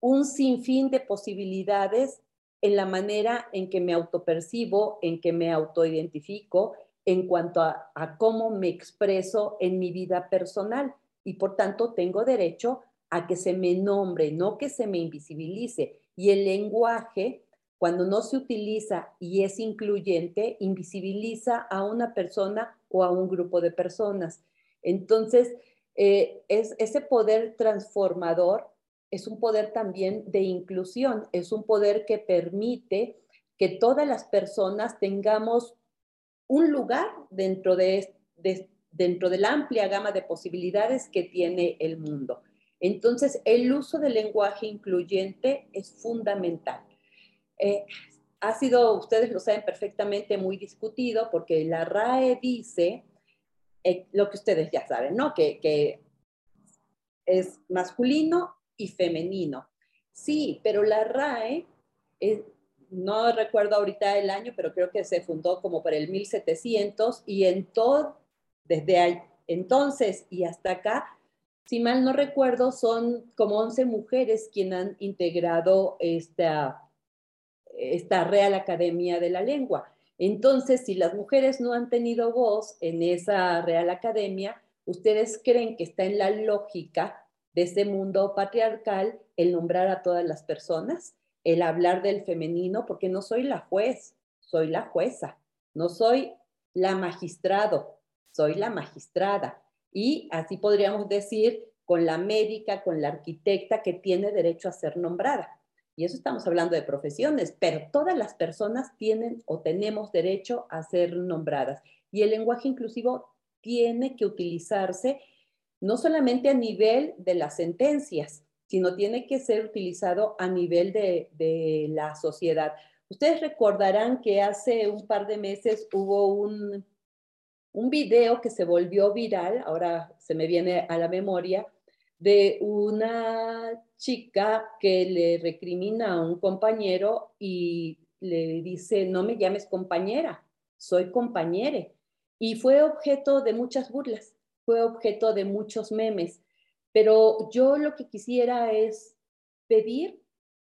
un sinfín de posibilidades en la manera en que me autopercibo, en que me autoidentifico, en cuanto a, cómo me expreso en mi vida personal. Y por tanto, tengo derecho a que se me nombre, no que se me invisibilice. Y el lenguaje, cuando no se utiliza y es incluyente, invisibiliza a una persona o a un grupo de personas. Entonces, eh, es ese poder transformador es un poder también de inclusión, es un poder que permite que todas las personas tengamos un lugar dentro de, dentro de la amplia gama de posibilidades que tiene el mundo. Entonces, el uso del lenguaje incluyente es fundamental. Eh, ha sido, ustedes lo saben perfectamente, muy discutido porque la RAE dice eh, lo que ustedes ya saben, ¿no? Que, que es masculino y femenino. Sí, pero la RAE, eh, no recuerdo ahorita el año, pero creo que se fundó como por el 1700 y en todo, desde ahí, entonces y hasta acá, si mal no recuerdo, son como 11 mujeres quienes han integrado esta, esta Real Academia de la Lengua. Entonces, si las mujeres no han tenido voz en esa Real Academia, ¿ustedes creen que está en la lógica de ese mundo patriarcal el nombrar a todas las personas, el hablar del femenino, porque no soy la juez, soy la jueza, no soy la magistrado, soy la magistrada. Y así podríamos decir con la médica, con la arquitecta que tiene derecho a ser nombrada. Y eso estamos hablando de profesiones, pero todas las personas tienen o tenemos derecho a ser nombradas. Y el lenguaje inclusivo tiene que utilizarse no solamente a nivel de las sentencias, sino tiene que ser utilizado a nivel de, la sociedad. Ustedes recordarán que hace un par de meses hubo un, un video que se volvió viral, ahora se me viene a la memoria, de una chica que le recrimina a un compañero y le dice, no me llames compañera, soy compañere. Y fue objeto de muchas burlas fue objeto de muchos memes, pero yo lo que quisiera es pedir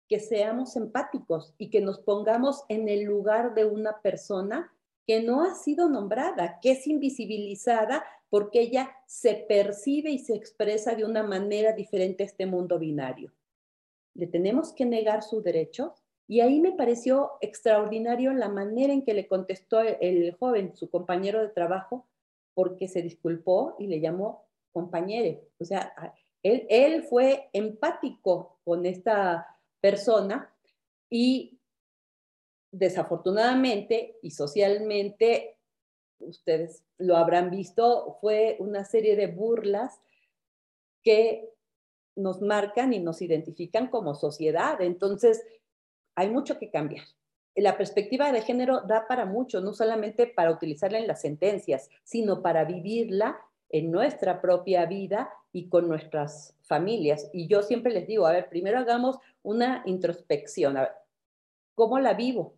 que seamos empáticos y que nos pongamos en el lugar de una persona que no ha sido nombrada, que es invisibilizada porque ella se percibe y se expresa de una manera diferente a este mundo binario. ¿Le tenemos que negar su derecho? Y ahí me pareció extraordinario la manera en que le contestó el joven, su compañero de trabajo, porque se disculpó y le llamó compañero. O sea, él, fue empático con esta persona y desafortunadamente y socialmente, ustedes lo habrán visto, fue una serie de burlas que nos marcan y nos identifican como sociedad. Entonces, hay mucho que cambiar. La perspectiva de género da para mucho, no solamente para utilizarla en las sentencias, sino para vivirla en nuestra propia vida y con nuestras familias. Y yo siempre les digo, a ver, primero hagamos una introspección. A ver, ¿cómo la vivo?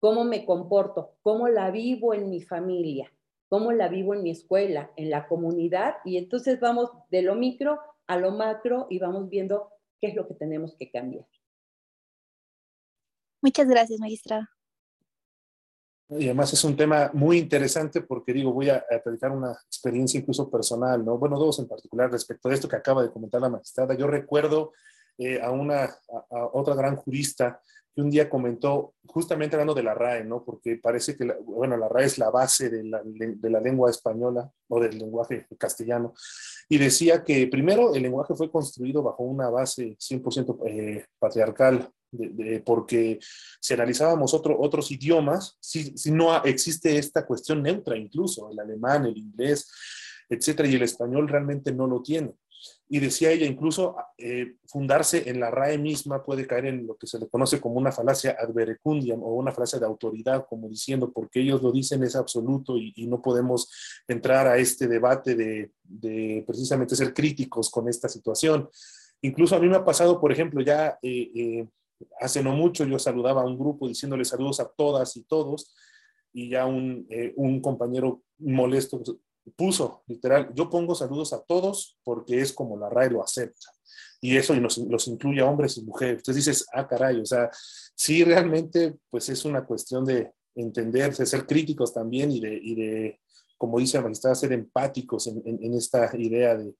¿Cómo me comporto? ¿Cómo la vivo en mi familia? ¿Cómo la vivo en mi escuela, en la comunidad? Y entonces vamos de lo micro a lo macro y vamos viendo qué es lo que tenemos que cambiar. Muchas gracias, magistrada. Y además es un tema muy interesante porque digo, voy a, a una experiencia incluso personal, ¿no? Bueno, dos en particular respecto a esto que acaba de comentar la magistrada. Yo recuerdo eh, a una, a, otra gran jurista que un día comentó, justamente hablando de la RAE, ¿no? Porque parece que, la, bueno, la RAE es la base de la, de la lengua española o del lenguaje castellano. Y decía que primero el lenguaje fue construido bajo una base 100% eh, patriarcal, porque si analizábamos otro, otros idiomas, si, si, no existe esta cuestión neutra incluso, el alemán, el inglés, etcétera, y el español realmente no lo tiene. Y decía ella, incluso eh, fundarse en la RAE misma puede caer en lo que se le conoce como una falacia adverecundiam o una falacia de autoridad, como diciendo, porque ellos lo dicen es absoluto y, no podemos entrar a este debate de, de, precisamente ser críticos con esta situación. Incluso a mí me ha pasado, por ejemplo, ya eh, eh, hace no mucho yo saludaba a un grupo diciéndole saludos a todas y todos, y ya un, eh, un compañero molesto puso, literal, yo pongo saludos a todos porque es como la RAE lo acepta. Y eso y nos, los incluye a hombres y mujeres. Entonces dices, ah, caray, o sea, sí realmente pues es una cuestión de entender, de ser críticos también y de, y de como dice la magistrada, ser empáticos en, en, esta idea de,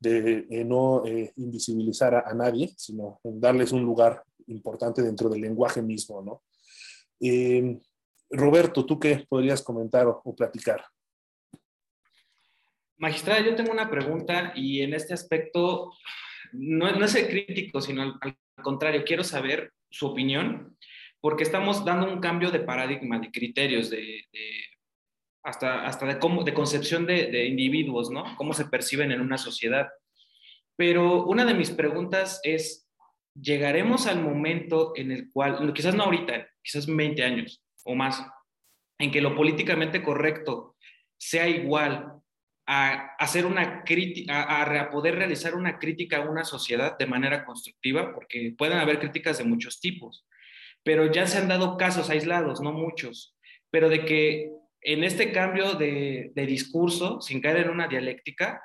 de no eh, invisibilizar a, a, nadie, sino darles un lugar importante dentro del lenguaje mismo, ¿no? Eh, Roberto, ¿tú qué podrías comentar o, platicar? Magistrada, yo tengo una pregunta y en este aspecto no, no es ser crítico, sino al, contrario, quiero saber su opinión, porque estamos dando un cambio de paradigma, de criterios, de, hasta, hasta de, cómo, de concepción de, de, individuos, ¿no? Cómo se perciben en una sociedad. Pero una de mis preguntas es, llegaremos al momento en el cual, quizás no ahorita, quizás 20 años o más, en que lo políticamente correcto sea igual a hacer una crítica, a, poder realizar una crítica a una sociedad de manera constructiva, porque pueden haber críticas de muchos tipos, pero ya se han dado casos aislados, no muchos, pero de que en este cambio de, de discurso, sin caer en una dialéctica,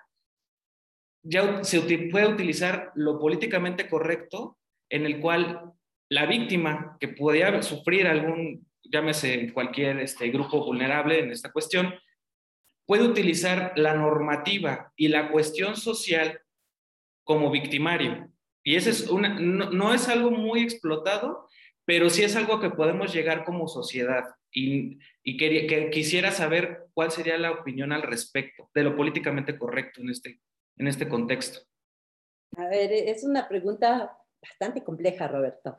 ya se puede utilizar lo políticamente correcto en el cual la víctima que podía sufrir algún, llámese cualquier este, grupo vulnerable en esta cuestión, puede utilizar la normativa y la cuestión social como victimario. Y ese es una, no, es algo muy explotado, pero sí es algo que podemos llegar como sociedad. Y, y que, quisiera saber cuál sería la opinión al respecto de lo políticamente correcto en este, en este contexto. A ver, es una pregunta bastante compleja, Roberto.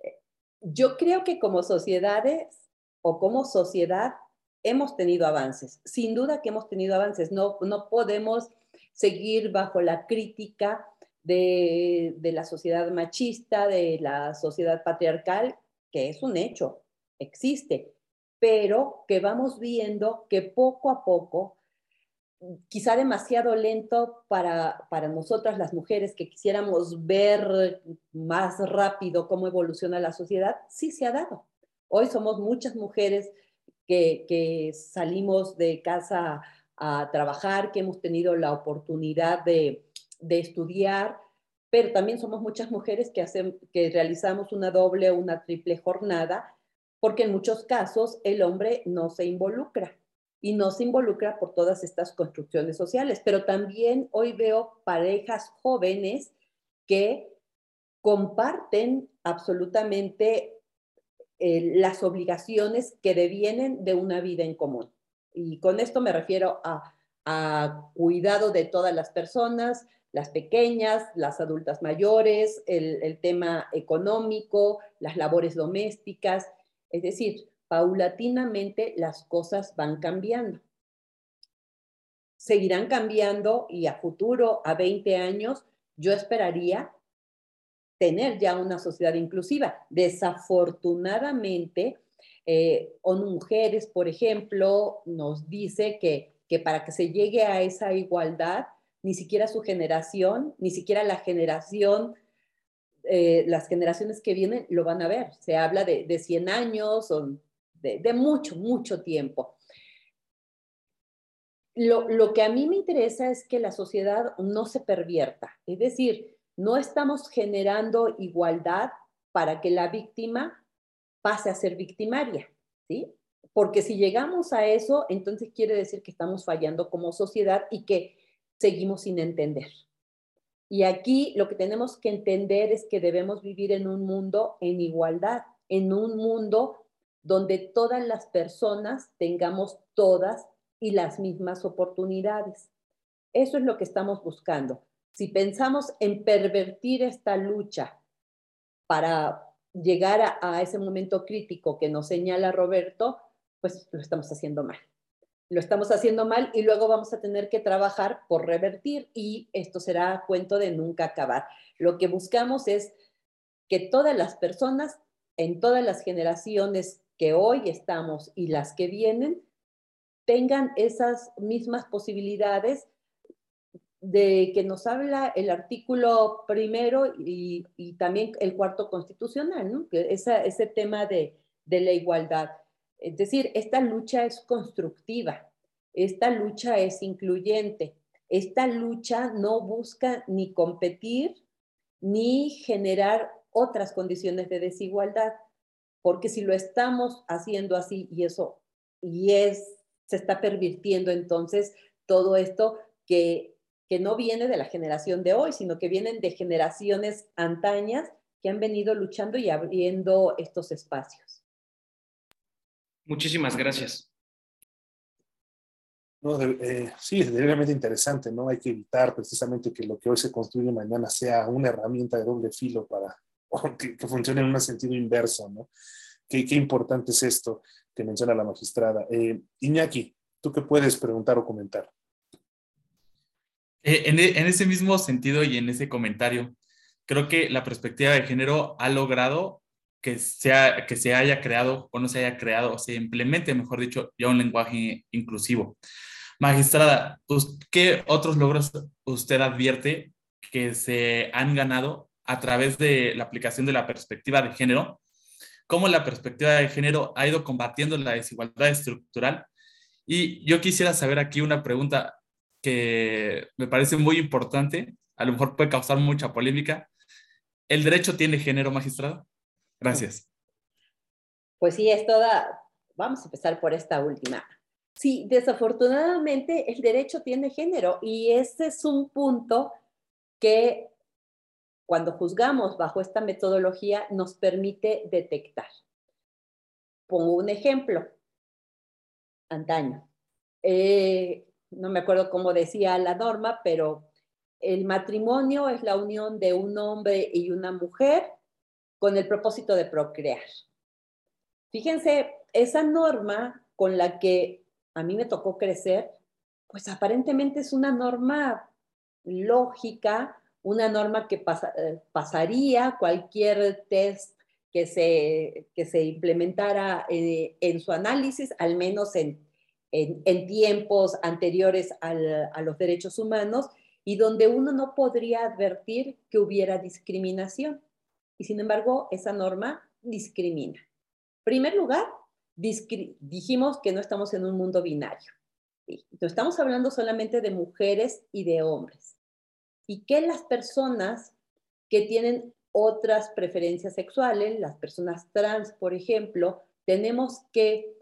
Eh, yo creo que como sociedades o como sociedad hemos tenido avances. Sin duda que hemos tenido avances. No, no podemos seguir bajo la crítica de, de la sociedad machista, de la sociedad patriarcal, que es un hecho, existe, pero que vamos viendo que poco a poco quizá demasiado lento para, para nosotras las mujeres que quisiéramos ver más rápido cómo evoluciona la sociedad, sí se ha dado. Hoy somos muchas mujeres que, que salimos de casa a trabajar, que hemos tenido la oportunidad de, de estudiar, pero también somos muchas mujeres que, hacen, que realizamos una doble o una triple jornada, porque en muchos casos el hombre no se involucra y no se involucra por todas estas construcciones sociales. Pero también hoy veo parejas jóvenes que comparten absolutamente eh, las obligaciones que devienen de una vida en común. Y con esto me refiero a, a cuidado de todas las personas, las pequeñas, las adultas mayores, el, el tema económico, las labores domésticas. Es decir, paulatinamente las cosas van cambiando. Seguirán cambiando y a futuro, a 20 años, yo esperaría tener ya una sociedad inclusiva. Desafortunadamente, eh, Mujeres, por ejemplo, nos dice que, que para que se llegue a esa igualdad, ni siquiera su generación, ni siquiera la generación, eh, las generaciones que vienen lo van a ver. Se habla de, de 100 años o de, mucho, mucho tiempo. Lo, lo, que a mí me interesa es que la sociedad no se pervierta, es decir, no estamos generando igualdad para que la víctima pase a ser victimaria, ¿sí? Porque si llegamos a eso, entonces quiere decir que estamos fallando como sociedad y que seguimos sin entender. Y aquí lo que tenemos que entender es que debemos vivir en un mundo en igualdad, en un mundo donde todas las personas tengamos todas y las mismas oportunidades. Eso es lo que estamos buscando si pensamos en pervertir esta lucha para llegar a, ese momento crítico que nos señala Roberto, pues lo estamos haciendo mal. Lo estamos haciendo mal y luego vamos a tener que trabajar por revertir y esto será cuento de nunca acabar. Lo que buscamos es que todas las personas en todas las generaciones que hoy estamos y las que vienen tengan esas mismas posibilidades de que nos habla el artículo primero y, también el cuarto constitucional, ¿no? que ese tema de, de la igualdad. Es decir, esta lucha es constructiva, esta lucha es incluyente, esta lucha no busca ni competir ni generar otras condiciones de desigualdad, porque si lo estamos haciendo así y eso y es se está pervirtiendo entonces todo esto que que no viene de la generación de hoy, sino que vienen de generaciones antañas que han venido luchando y abriendo estos espacios. Muchísimas gracias. No, eh, sí, es realmente interesante, ¿no? Hay que evitar precisamente que lo que hoy se construye mañana sea una herramienta de doble filo para que, funcione en un sentido inverso, ¿no? Qué, qué, importante es esto que menciona la magistrada. Eh, Iñaki, ¿tú qué puedes preguntar o comentar? Eh, e, en, ese mismo sentido y en ese comentario, creo que la perspectiva de género ha logrado que, sea, que se haya creado o no se haya creado o se implemente, mejor dicho, ya un lenguaje inclusivo. Magistrada, ¿qué otros logros usted advierte que se han ganado a través de la aplicación de la perspectiva de género? ¿Cómo la perspectiva de género ha ido combatiendo la desigualdad estructural? Y yo quisiera saber aquí una pregunta que me parece muy importante, a lo mejor puede causar mucha polémica. ¿El derecho tiene género, magistrado? Gracias. Pues sí, es toda, vamos a empezar por esta última. Sí, desafortunadamente el derecho tiene género y ese es un punto que cuando juzgamos bajo esta metodología nos permite detectar. Pongo un ejemplo. Antaño. Eh, no me acuerdo cómo decía la norma, pero el matrimonio es la unión de un hombre y una mujer con el propósito de procrear. Fíjense, esa norma con la que a mí me tocó crecer, pues aparentemente es una norma lógica, una norma que eh, pasaría cualquier test que se, que se implementara eh, en su análisis, al menos en, en, tiempos anteriores a los derechos humanos y donde uno no podría advertir que hubiera discriminación. Y sin embargo, esa norma discrimina. En primer lugar, dijimos que no estamos en un mundo binario. No estamos hablando solamente de mujeres y de hombres. Y que las personas que tienen otras preferencias sexuales, las personas trans, por ejemplo, tenemos que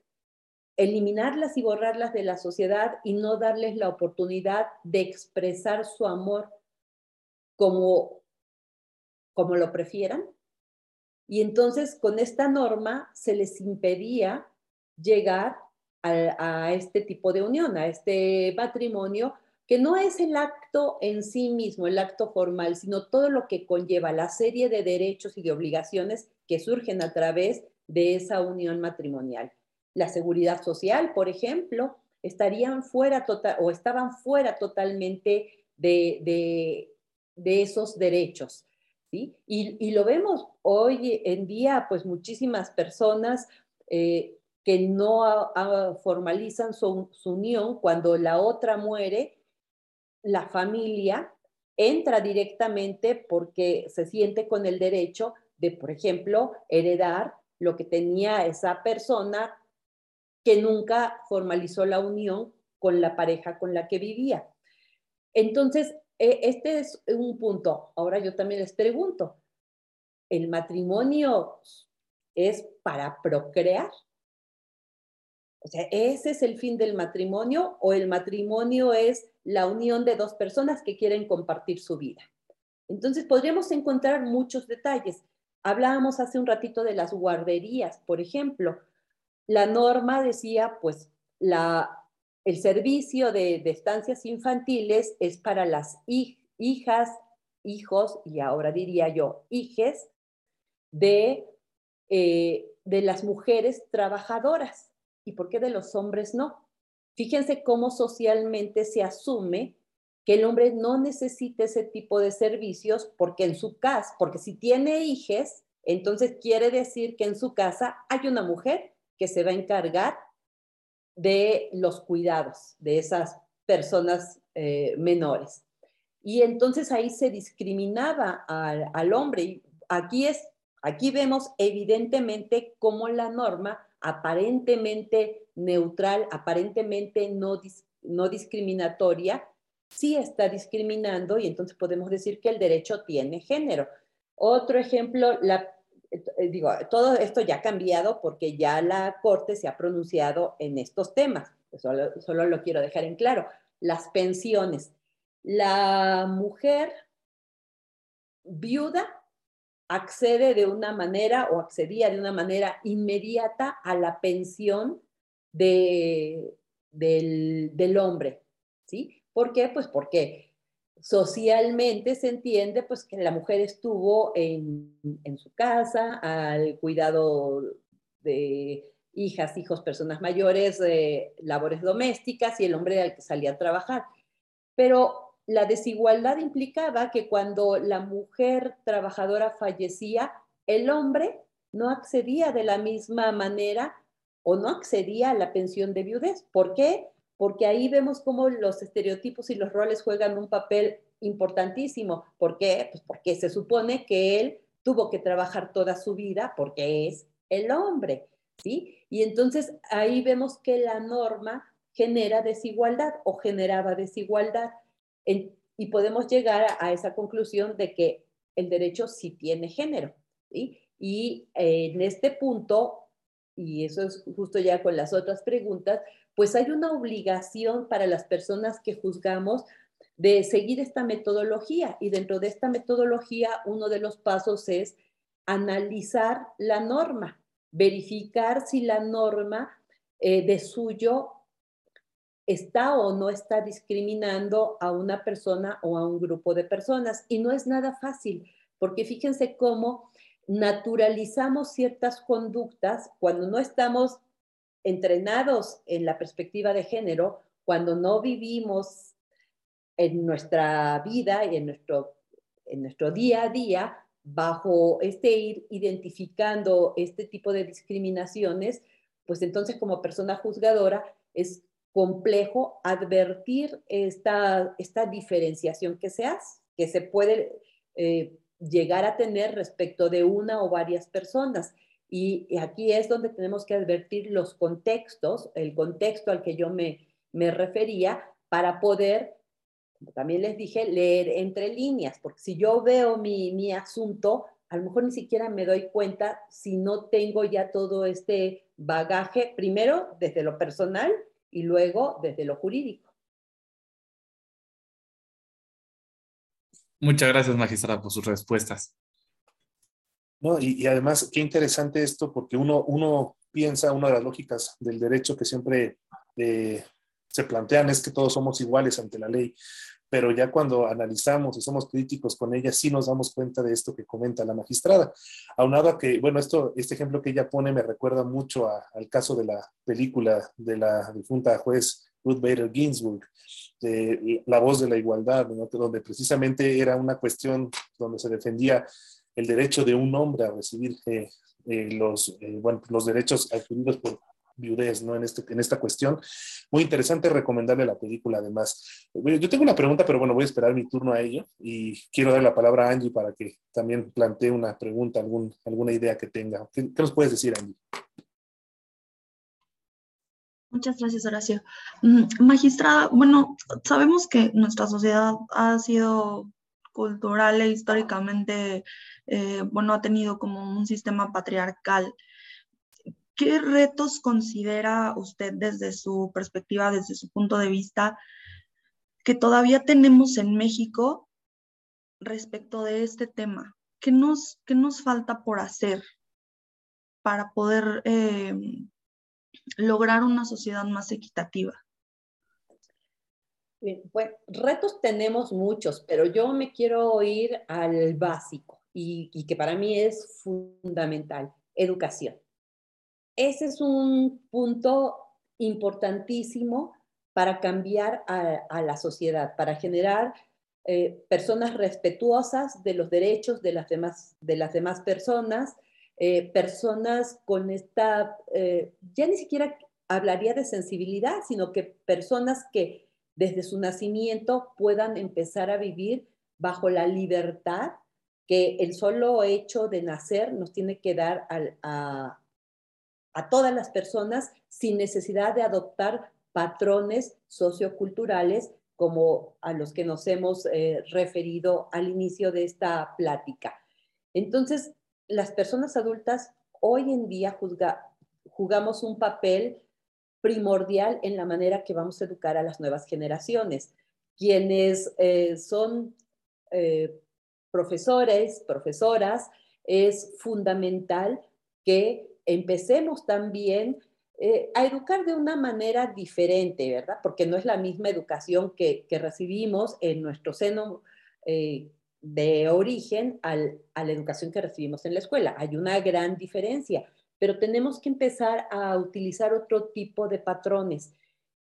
eliminarlas y borrarlas de la sociedad y no darles la oportunidad de expresar su amor como, como lo prefieran. Y entonces con esta norma se les impedía llegar a, a este tipo de unión, a este matrimonio, que no es el acto en sí mismo, el acto formal, sino todo lo que conlleva la serie de derechos y de obligaciones que surgen a través de esa unión matrimonial. La seguridad social, por ejemplo, estarían fuera total, o estaban fuera totalmente de, esos derechos. ¿sí? Y, lo vemos hoy en día, pues muchísimas personas eh, que no formalizan su, unión cuando la otra muere, la familia entra directamente porque se siente con el derecho de, por ejemplo, heredar lo que tenía esa persona que nunca formalizó la unión con la pareja con la que vivía. Entonces, e, este es un punto. Ahora yo también les pregunto, ¿el matrimonio es para procrear? O sea, ¿ese es el fin del matrimonio o el matrimonio es la unión de dos personas que quieren compartir su vida? Entonces, podríamos encontrar muchos detalles. Hablábamos hace un ratito de las guarderías, por ejemplo. La norma decía, pues, la, el servicio de, estancias infantiles es para las hijas, hijos, y ahora diría yo, hijes, de, eh, de las mujeres trabajadoras ¿Y por qué de los hombres no? Fíjense cómo socialmente se asume que el hombre no necesita ese tipo de servicios porque en su casa, porque si tiene hijos, entonces quiere decir que en su casa hay una mujer que se va a encargar de los cuidados de esas personas eh, menores. Y entonces ahí se discriminaba al, al hombre. Y aquí, es, aquí vemos evidentemente cómo la norma aparentemente neutral, aparentemente no, no discriminatoria, sí está discriminando y entonces podemos decir que el derecho tiene género. Otro ejemplo, eh, digo, todo esto ya ha cambiado porque ya la Corte se ha pronunciado en estos temas, solo, solo lo quiero dejar en claro. Las pensiones. La mujer viuda accede de una manera o accedía de una manera inmediata a la pensión de, del, hombre, ¿sí? ¿Por qué? Pues porque socialmente se entiende pues que la mujer estuvo en, en su casa al cuidado de hijas, hijos, personas mayores, de labores domésticas y el hombre el que salía a trabajar. Pero la desigualdad implicaba que cuando la mujer trabajadora fallecía, el hombre no accedía de la misma manera o no accedía a la pensión de viudez. ¿Por qué? Porque ahí vemos cómo los estereotipos y los roles juegan un papel importantísimo. ¿Por qué? Pues porque se supone que él tuvo que trabajar toda su vida porque es el hombre, ¿sí? Y entonces ahí vemos que la norma genera desigualdad o generaba desigualdad y podemos llegar a, esa conclusión de que el derecho sí tiene género. Y en este punto, y eso es justo ya con las otras preguntas, pues hay una obligación para las personas que juzgamos de seguir esta metodología. Y dentro de esta metodología, uno de los pasos es analizar la norma, verificar si la norma eh, de suyo está o no está discriminando a una persona o a un grupo de personas. Y no es nada fácil, porque fíjense cómo naturalizamos ciertas conductas cuando no estamos entrenados en la perspectiva de género, cuando no vivimos en nuestra vida y en nuestro, en nuestro día a día bajo este ir identificando este tipo de discriminaciones, pues entonces como persona juzgadora es complejo advertir esta, esta diferenciación que se hace, que se puede eh, llegar a tener respecto de una o varias personas. Y, aquí es donde tenemos que advertir los contextos, el contexto al que yo me, me refería, para poder, como también les dije, leer entre líneas, porque si yo veo mi, mi asunto, a lo mejor ni siquiera me doy cuenta si no tengo ya todo este bagaje, primero desde lo personal y luego desde lo jurídico. Muchas gracias, magistrada, por sus respuestas. No, y, además, qué interesante esto, porque uno, uno piensa, una de las lógicas del derecho que siempre eh, se plantean es que todos somos iguales ante la ley, pero ya cuando analizamos y somos críticos con ella, sí nos damos cuenta de esto que comenta la magistrada. Aunado a que, bueno, esto, este ejemplo que ella pone me recuerda mucho al caso de la película de la difunta juez Ruth Bader Ginsburg, de La voz de la igualdad, donde precisamente era una cuestión donde se defendía el derecho de un hombre a recibir eh, eh, los, eh, bueno, los derechos adquiridos por viudez ¿no? en, este, en esta cuestión. Muy interesante recomendarle la película además. Yo tengo una pregunta, pero bueno, voy a esperar mi turno a ello y quiero dar la palabra a Angie para que también plantee una pregunta, algún, alguna idea que tenga. ¿Qué, qué nos puedes decir, Angie? Muchas gracias, Horacio. Mm, magistrada, bueno, sabemos que nuestra sociedad ha sido cultural e históricamente, eh, bueno, ha tenido como un sistema patriarcal. ¿Qué retos considera usted desde su perspectiva, desde su punto de vista, que todavía tenemos en México respecto de este tema? ¿Qué nos, qué nos falta por hacer para poder eh, lograr una sociedad más equitativa? Retos tenemos muchos, pero yo me quiero ir al básico y, que para mí es fundamental, educación. Ese es un punto importantísimo para cambiar a, a la sociedad, para generar eh, personas respetuosas de los derechos de las demás, de las demás personas, eh, personas con esta, eh, ya ni siquiera hablaría de sensibilidad, sino que personas que desde su nacimiento puedan empezar a vivir bajo la libertad que el solo hecho de nacer nos tiene que dar a, a, todas las personas sin necesidad de adoptar patrones socioculturales como a los que nos hemos eh, referido al inicio de esta plática. Entonces, las personas adultas hoy en día jugamos un papel primordial en la manera que vamos a educar a las nuevas generaciones. Quienes eh, son eh, profesores, profesoras, es fundamental que empecemos también eh, a educar de una manera diferente, ¿verdad? Porque no es la misma educación que, que recibimos en nuestro seno de origen a la educación que recibimos en la escuela. Hay una gran diferencia, pero tenemos que empezar a utilizar otro tipo de patrones.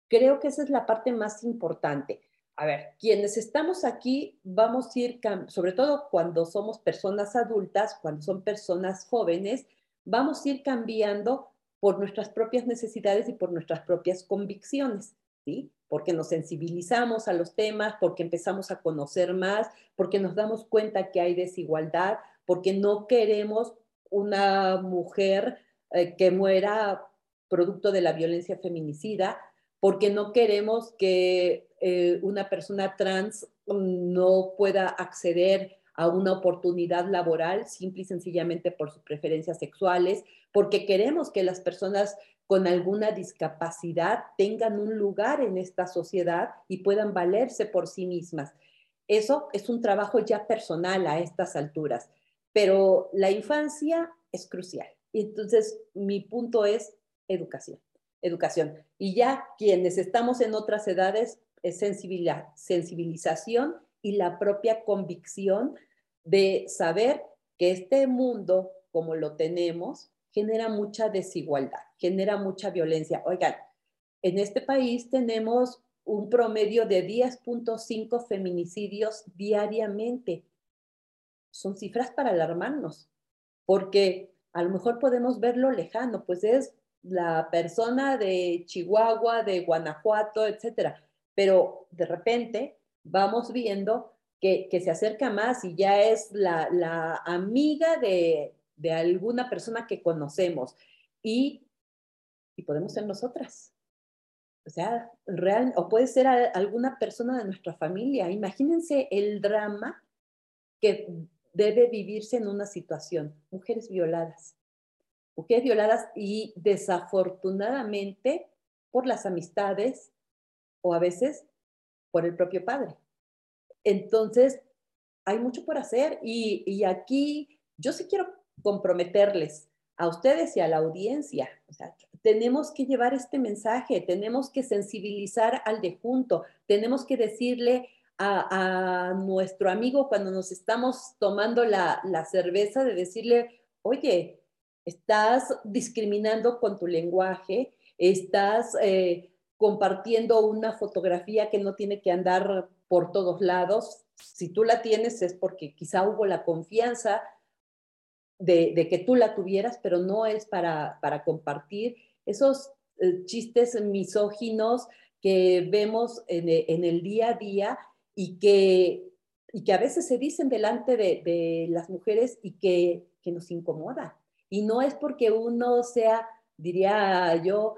Creo que esa es la parte más importante. A ver, quienes estamos aquí vamos a ir, sobre todo cuando somos personas adultas, cuando son personas jóvenes, vamos a ir cambiando por nuestras propias necesidades y por nuestras propias convicciones, ¿sí? Porque nos sensibilizamos a los temas, porque empezamos a conocer más, porque nos damos cuenta que hay desigualdad, porque no queremos una mujer eh, que muera producto de la violencia feminicida, porque no queremos que eh, una persona trans no pueda acceder a una oportunidad laboral simple y sencillamente por sus preferencias sexuales, porque queremos que las personas con alguna discapacidad tengan un lugar en esta sociedad y puedan valerse por sí mismas. Eso es un trabajo ya personal a estas alturas, pero la infancia es crucial. Entonces, mi punto es educación, educación. Y ya quienes estamos en otras edades, es sensibilización y la propia convicción de saber que este mundo, como lo tenemos, genera mucha desigualdad, genera mucha violencia. Oigan, en este país tenemos un promedio de 10.5 feminicidios diariamente. Son cifras para alarmarnos, porque a lo mejor podemos verlo lejano, pues es la persona de Chihuahua, de Guanajuato, etcétera. Pero de repente vamos viendo que, se acerca más y ya es la, la amiga de, de alguna persona que conocemos y, y podemos ser nosotras. O sea, real, o puede ser alguna persona de nuestra familia. Imagínense el drama que debe vivirse en una situación. Mujeres violadas. Mujeres violadas y desafortunadamente por las amistades o a veces por el propio padre. Entonces, hay mucho por hacer y, y aquí yo sí quiero comprometerles a ustedes y a la audiencia. tenemos que llevar este mensaje, tenemos que sensibilizar al de junto, tenemos que decirle a, nuestro amigo cuando nos estamos tomando la, cerveza de decirle, oye, estás discriminando con tu lenguaje, estás eh, compartiendo una fotografía que no tiene que andar por todos lados. Si tú la tienes es porque quizá hubo la confianza de, que tú la tuvieras, pero no es para, para compartir esos eh, chistes misóginos que vemos en, en, el día a día y que, y que a veces se dicen delante de, de las mujeres y que, que nos incomoda. Y no es porque uno sea, diría yo,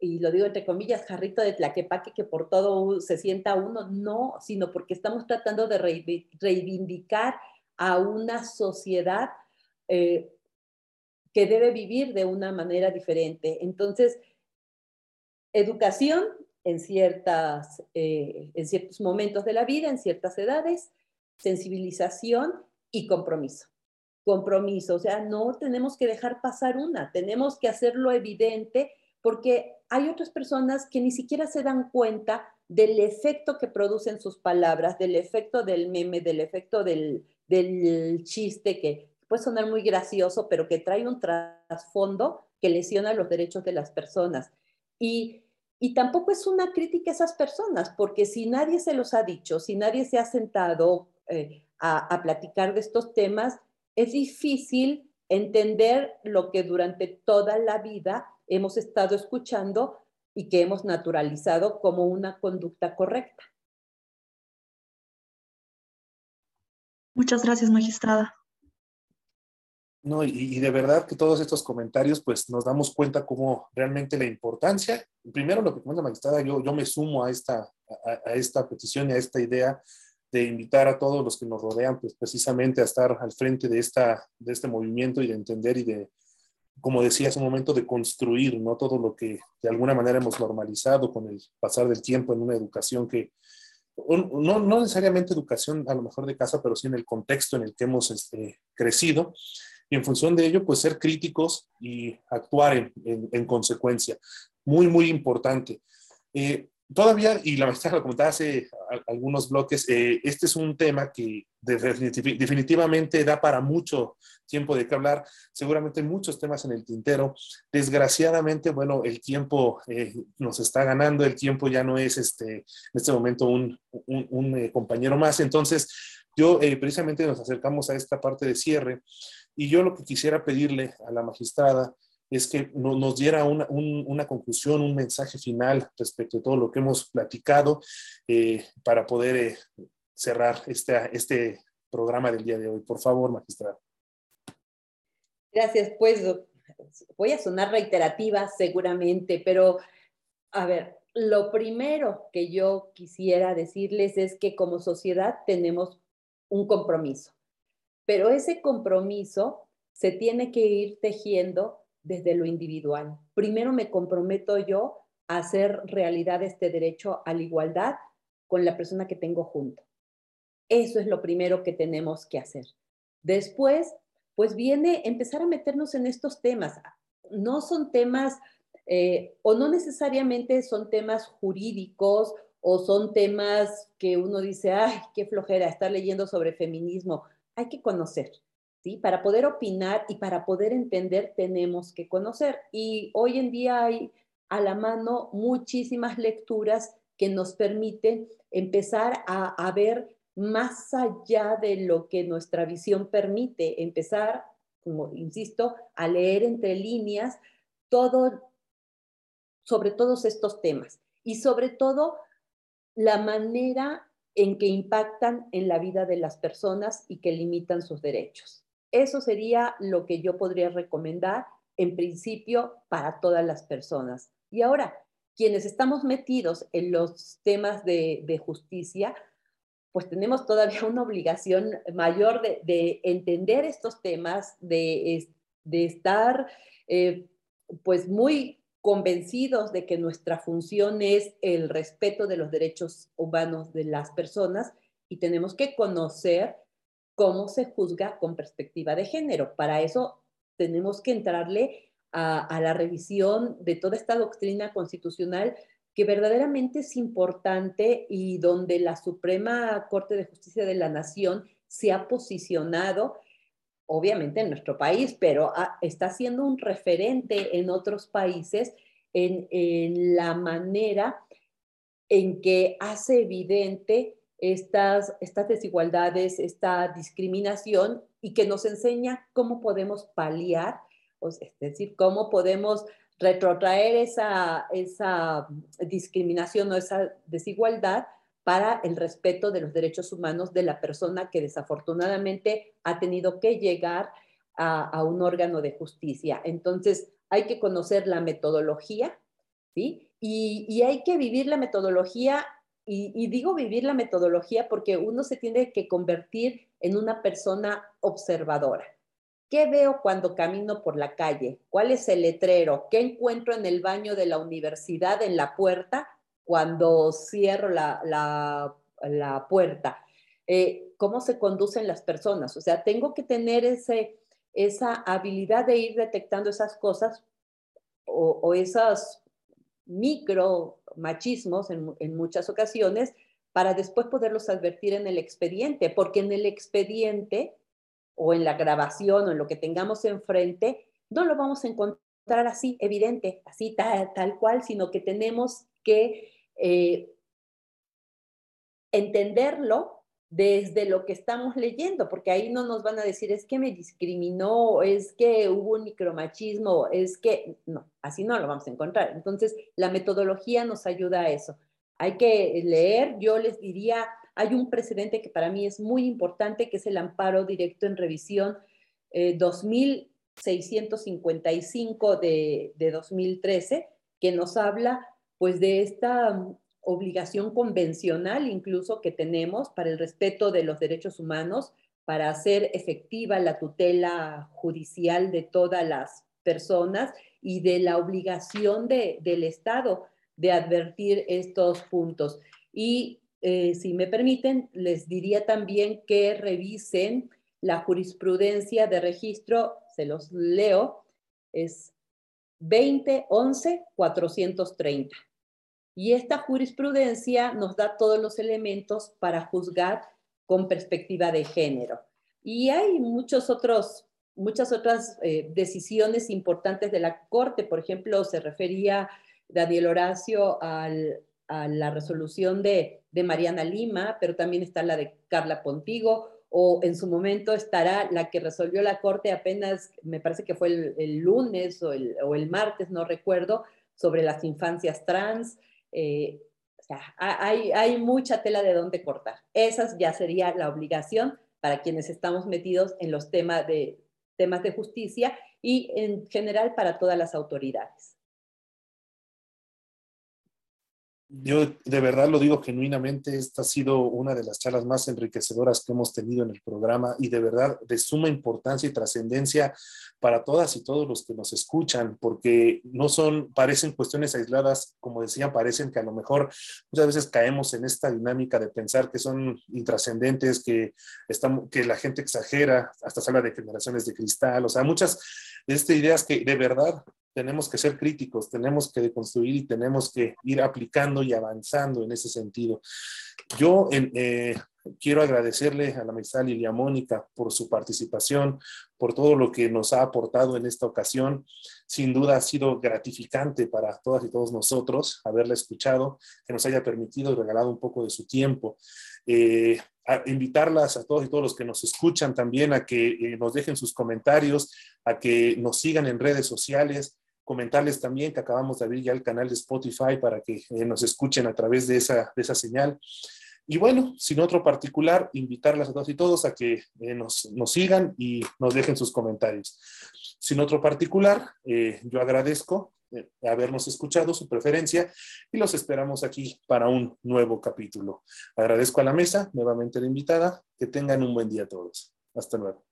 y lo digo entre comillas, jarrito de tlaquepaque que por todo se sienta uno, no, sino porque estamos tratando de reivindicar a una sociedad eh, que debe vivir de una manera diferente. Entonces, educación en, ciertas, eh, en ciertos momentos de la vida, en ciertas edades, sensibilización y compromiso. Compromiso, o sea, no tenemos que dejar pasar una, tenemos que hacerlo evidente porque hay otras personas que ni siquiera se dan cuenta del efecto que producen sus palabras, del efecto del meme, del efecto del, del chiste que, puede sonar muy gracioso, pero que trae un trasfondo que lesiona los derechos de las personas. Y, y tampoco es una crítica a esas personas, porque si nadie se los ha dicho, si nadie se ha sentado eh, a, a platicar de estos temas, es difícil entender lo que durante toda la vida hemos estado escuchando y que hemos naturalizado como una conducta correcta. Muchas gracias, magistrada. No, y, de verdad que todos estos comentarios, pues nos damos cuenta cómo realmente la importancia, primero lo que comenta la magistrada, yo, yo me sumo a esta, a, esta petición y a esta idea de invitar a todos los que nos rodean, pues precisamente a estar al frente de, esta, de este movimiento y de entender y de, como decía hace un momento, de construir, ¿no? Todo lo que de alguna manera hemos normalizado con el pasar del tiempo en una educación que, no, no necesariamente educación a lo mejor de casa, pero sí en el contexto en el que hemos este, crecido, y en función de ello, pues ser críticos y actuar en, consecuencia. Muy, muy importante. Eh, todavía, y la maestra lo comentaba hace algunos bloques, eh, este es un tema que definitivamente da para mucho tiempo de qué hablar, seguramente muchos temas en el tintero. Desgraciadamente, bueno, el tiempo eh, nos está ganando, el tiempo ya no es este, en este momento un, un, compañero más. Entonces, yo precisamente nos acercamos a esta parte de cierre y yo lo que quisiera pedirle a la magistrada es que nos diera una, conclusión, un mensaje final respecto a todo lo que hemos platicado eh, para poder eh, cerrar este programa del día de hoy. Por favor, magistrada. Gracias. Pues voy a sonar reiterativa seguramente, pero a ver, lo primero que yo quisiera decirles es que como sociedad tenemos un compromiso pero ese compromiso se tiene que ir tejiendo desde lo individual. Primero me comprometo yo a hacer realidad este derecho a la igualdad con la persona que tengo junto. Eso es lo primero que tenemos que hacer. Después, pues viene empezar a meternos en estos temas. No son temas, eh, o no necesariamente son temas jurídicos o son temas que uno dice, ay, qué flojera estar leyendo sobre feminismo hay que conocer, ¿sí? Para poder opinar y para poder entender tenemos que conocer. Y hoy en día hay a la mano muchísimas lecturas que nos permiten empezar a, ver más allá de lo que nuestra visión permite, empezar, como insisto, a leer entre líneas todo sobre todos estos temas y sobre todo la manera en que impactan en la vida de las personas y que limitan sus derechos. Eso sería lo que yo podría recomendar en principio para todas las personas. Y ahora, quienes estamos metidos en los temas de, justicia, pues tenemos todavía una obligación mayor de, entender estos temas, de, estar eh, pues muy convencidos de que nuestra función es el respeto de los derechos humanos de las personas y tenemos que conocer cómo se juzga con perspectiva de género. Para eso tenemos que entrarle a, la revisión de toda esta doctrina constitucional que verdaderamente es importante y donde la Suprema Corte de Justicia de la Nación se ha posicionado, obviamente en nuestro país, pero está siendo un referente en otros países en, en la manera en que hace evidente estas, estas desigualdades, esta discriminación y que nos enseña cómo podemos paliar, es decir, cómo podemos retrotraer esa, esa discriminación o esa desigualdad para el respeto de los derechos humanos de la persona que desafortunadamente ha tenido que llegar a, un órgano de justicia. Entonces, hay que conocer la metodología, ¿sí? Y, y hay que vivir la metodología y, digo vivir la metodología porque uno se tiene que convertir en una persona observadora. ¿Qué veo cuando camino por la calle? ¿Cuál es el letrero? ¿Qué encuentro en el baño de la universidad, en la puerta, cuando cierro la, puerta? Eh, ¿Cómo se conducen las personas? O sea, tengo que tener ese, esa habilidad de ir detectando esas cosas o, o esas micro machismos en, muchas ocasiones para después poderlos advertir en el expediente, porque en el expediente o en la grabación o en lo que tengamos enfrente, no lo vamos a encontrar así, evidente, así tal, tal cual, sino que tenemos que eh, entenderlo desde lo que estamos leyendo, porque ahí no nos van a decir es que me discriminó, es que hubo un micromachismo, es que no, así no lo vamos a encontrar. Entonces, la metodología nos ayuda a eso. Hay que leer, yo les diría, hay un precedente que para mí es muy importante, que es el amparo directo en revisión 2655 eh, de, de 2013, que nos habla pues de esta obligación convencional incluso que tenemos para el respeto de los derechos humanos, para hacer efectiva la tutela judicial de todas las personas y de la obligación del Estado de advertir estos puntos. Y eh, si me permiten, les diría también que revisen la jurisprudencia de registro, se los leo, es 2011-430. Y esta jurisprudencia nos da todos los elementos para juzgar con perspectiva de género. Y hay muchos otros, muchas otras eh, decisiones importantes de la Corte. Por ejemplo, se refería Daniel Horacio a la resolución de, Mariana Lima, pero también está la de Carla Pontigo, o en su momento estará la que resolvió la Corte apenas, me parece que fue el, lunes o el, o el martes, no recuerdo, sobre las infancias trans. Eh, o sea, hay, hay mucha tela de dónde cortar. Esa ya sería la obligación para quienes estamos metidos en los temas de, temas de justicia y en general para todas las autoridades. Yo de verdad lo digo genuinamente, esta ha sido una de las charlas más enriquecedoras que hemos tenido en el programa y de verdad de suma importancia y trascendencia para todas y todos los que nos escuchan, porque no son, parecen cuestiones aisladas, como decía, parecen que a lo mejor muchas veces caemos en esta dinámica de pensar que son intrascendentes, que, están, que la gente exagera, hasta se habla de generaciones de cristal, o sea, muchas de estas ideas que de verdad tenemos que ser críticos, tenemos que deconstruir y tenemos que ir aplicando y avanzando en ese sentido. Yo eh, quiero agradecerle a la maestra Lilia Mónica por su participación, por todo lo que nos ha aportado en esta ocasión. Sin duda ha sido gratificante para todas y todos nosotros haberla escuchado, que nos haya permitido y regalado un poco de su tiempo. Eh, invitarlas a todos y todos los que nos escuchan también a que eh, nos dejen sus comentarios, a que nos sigan en redes sociales, comentarles también que acabamos de abrir ya el canal de Spotify para que eh, nos escuchen a través de esa, de esa señal. Y bueno, sin otro particular, invitarlas a todos y todos a que eh, nos, nos, sigan y nos dejen sus comentarios. Sin otro particular, yo agradezco habernos escuchado, su preferencia, y los esperamos aquí para un nuevo capítulo. Agradezco a la mesa, nuevamente la invitada, que tengan un buen día todos. Hasta luego.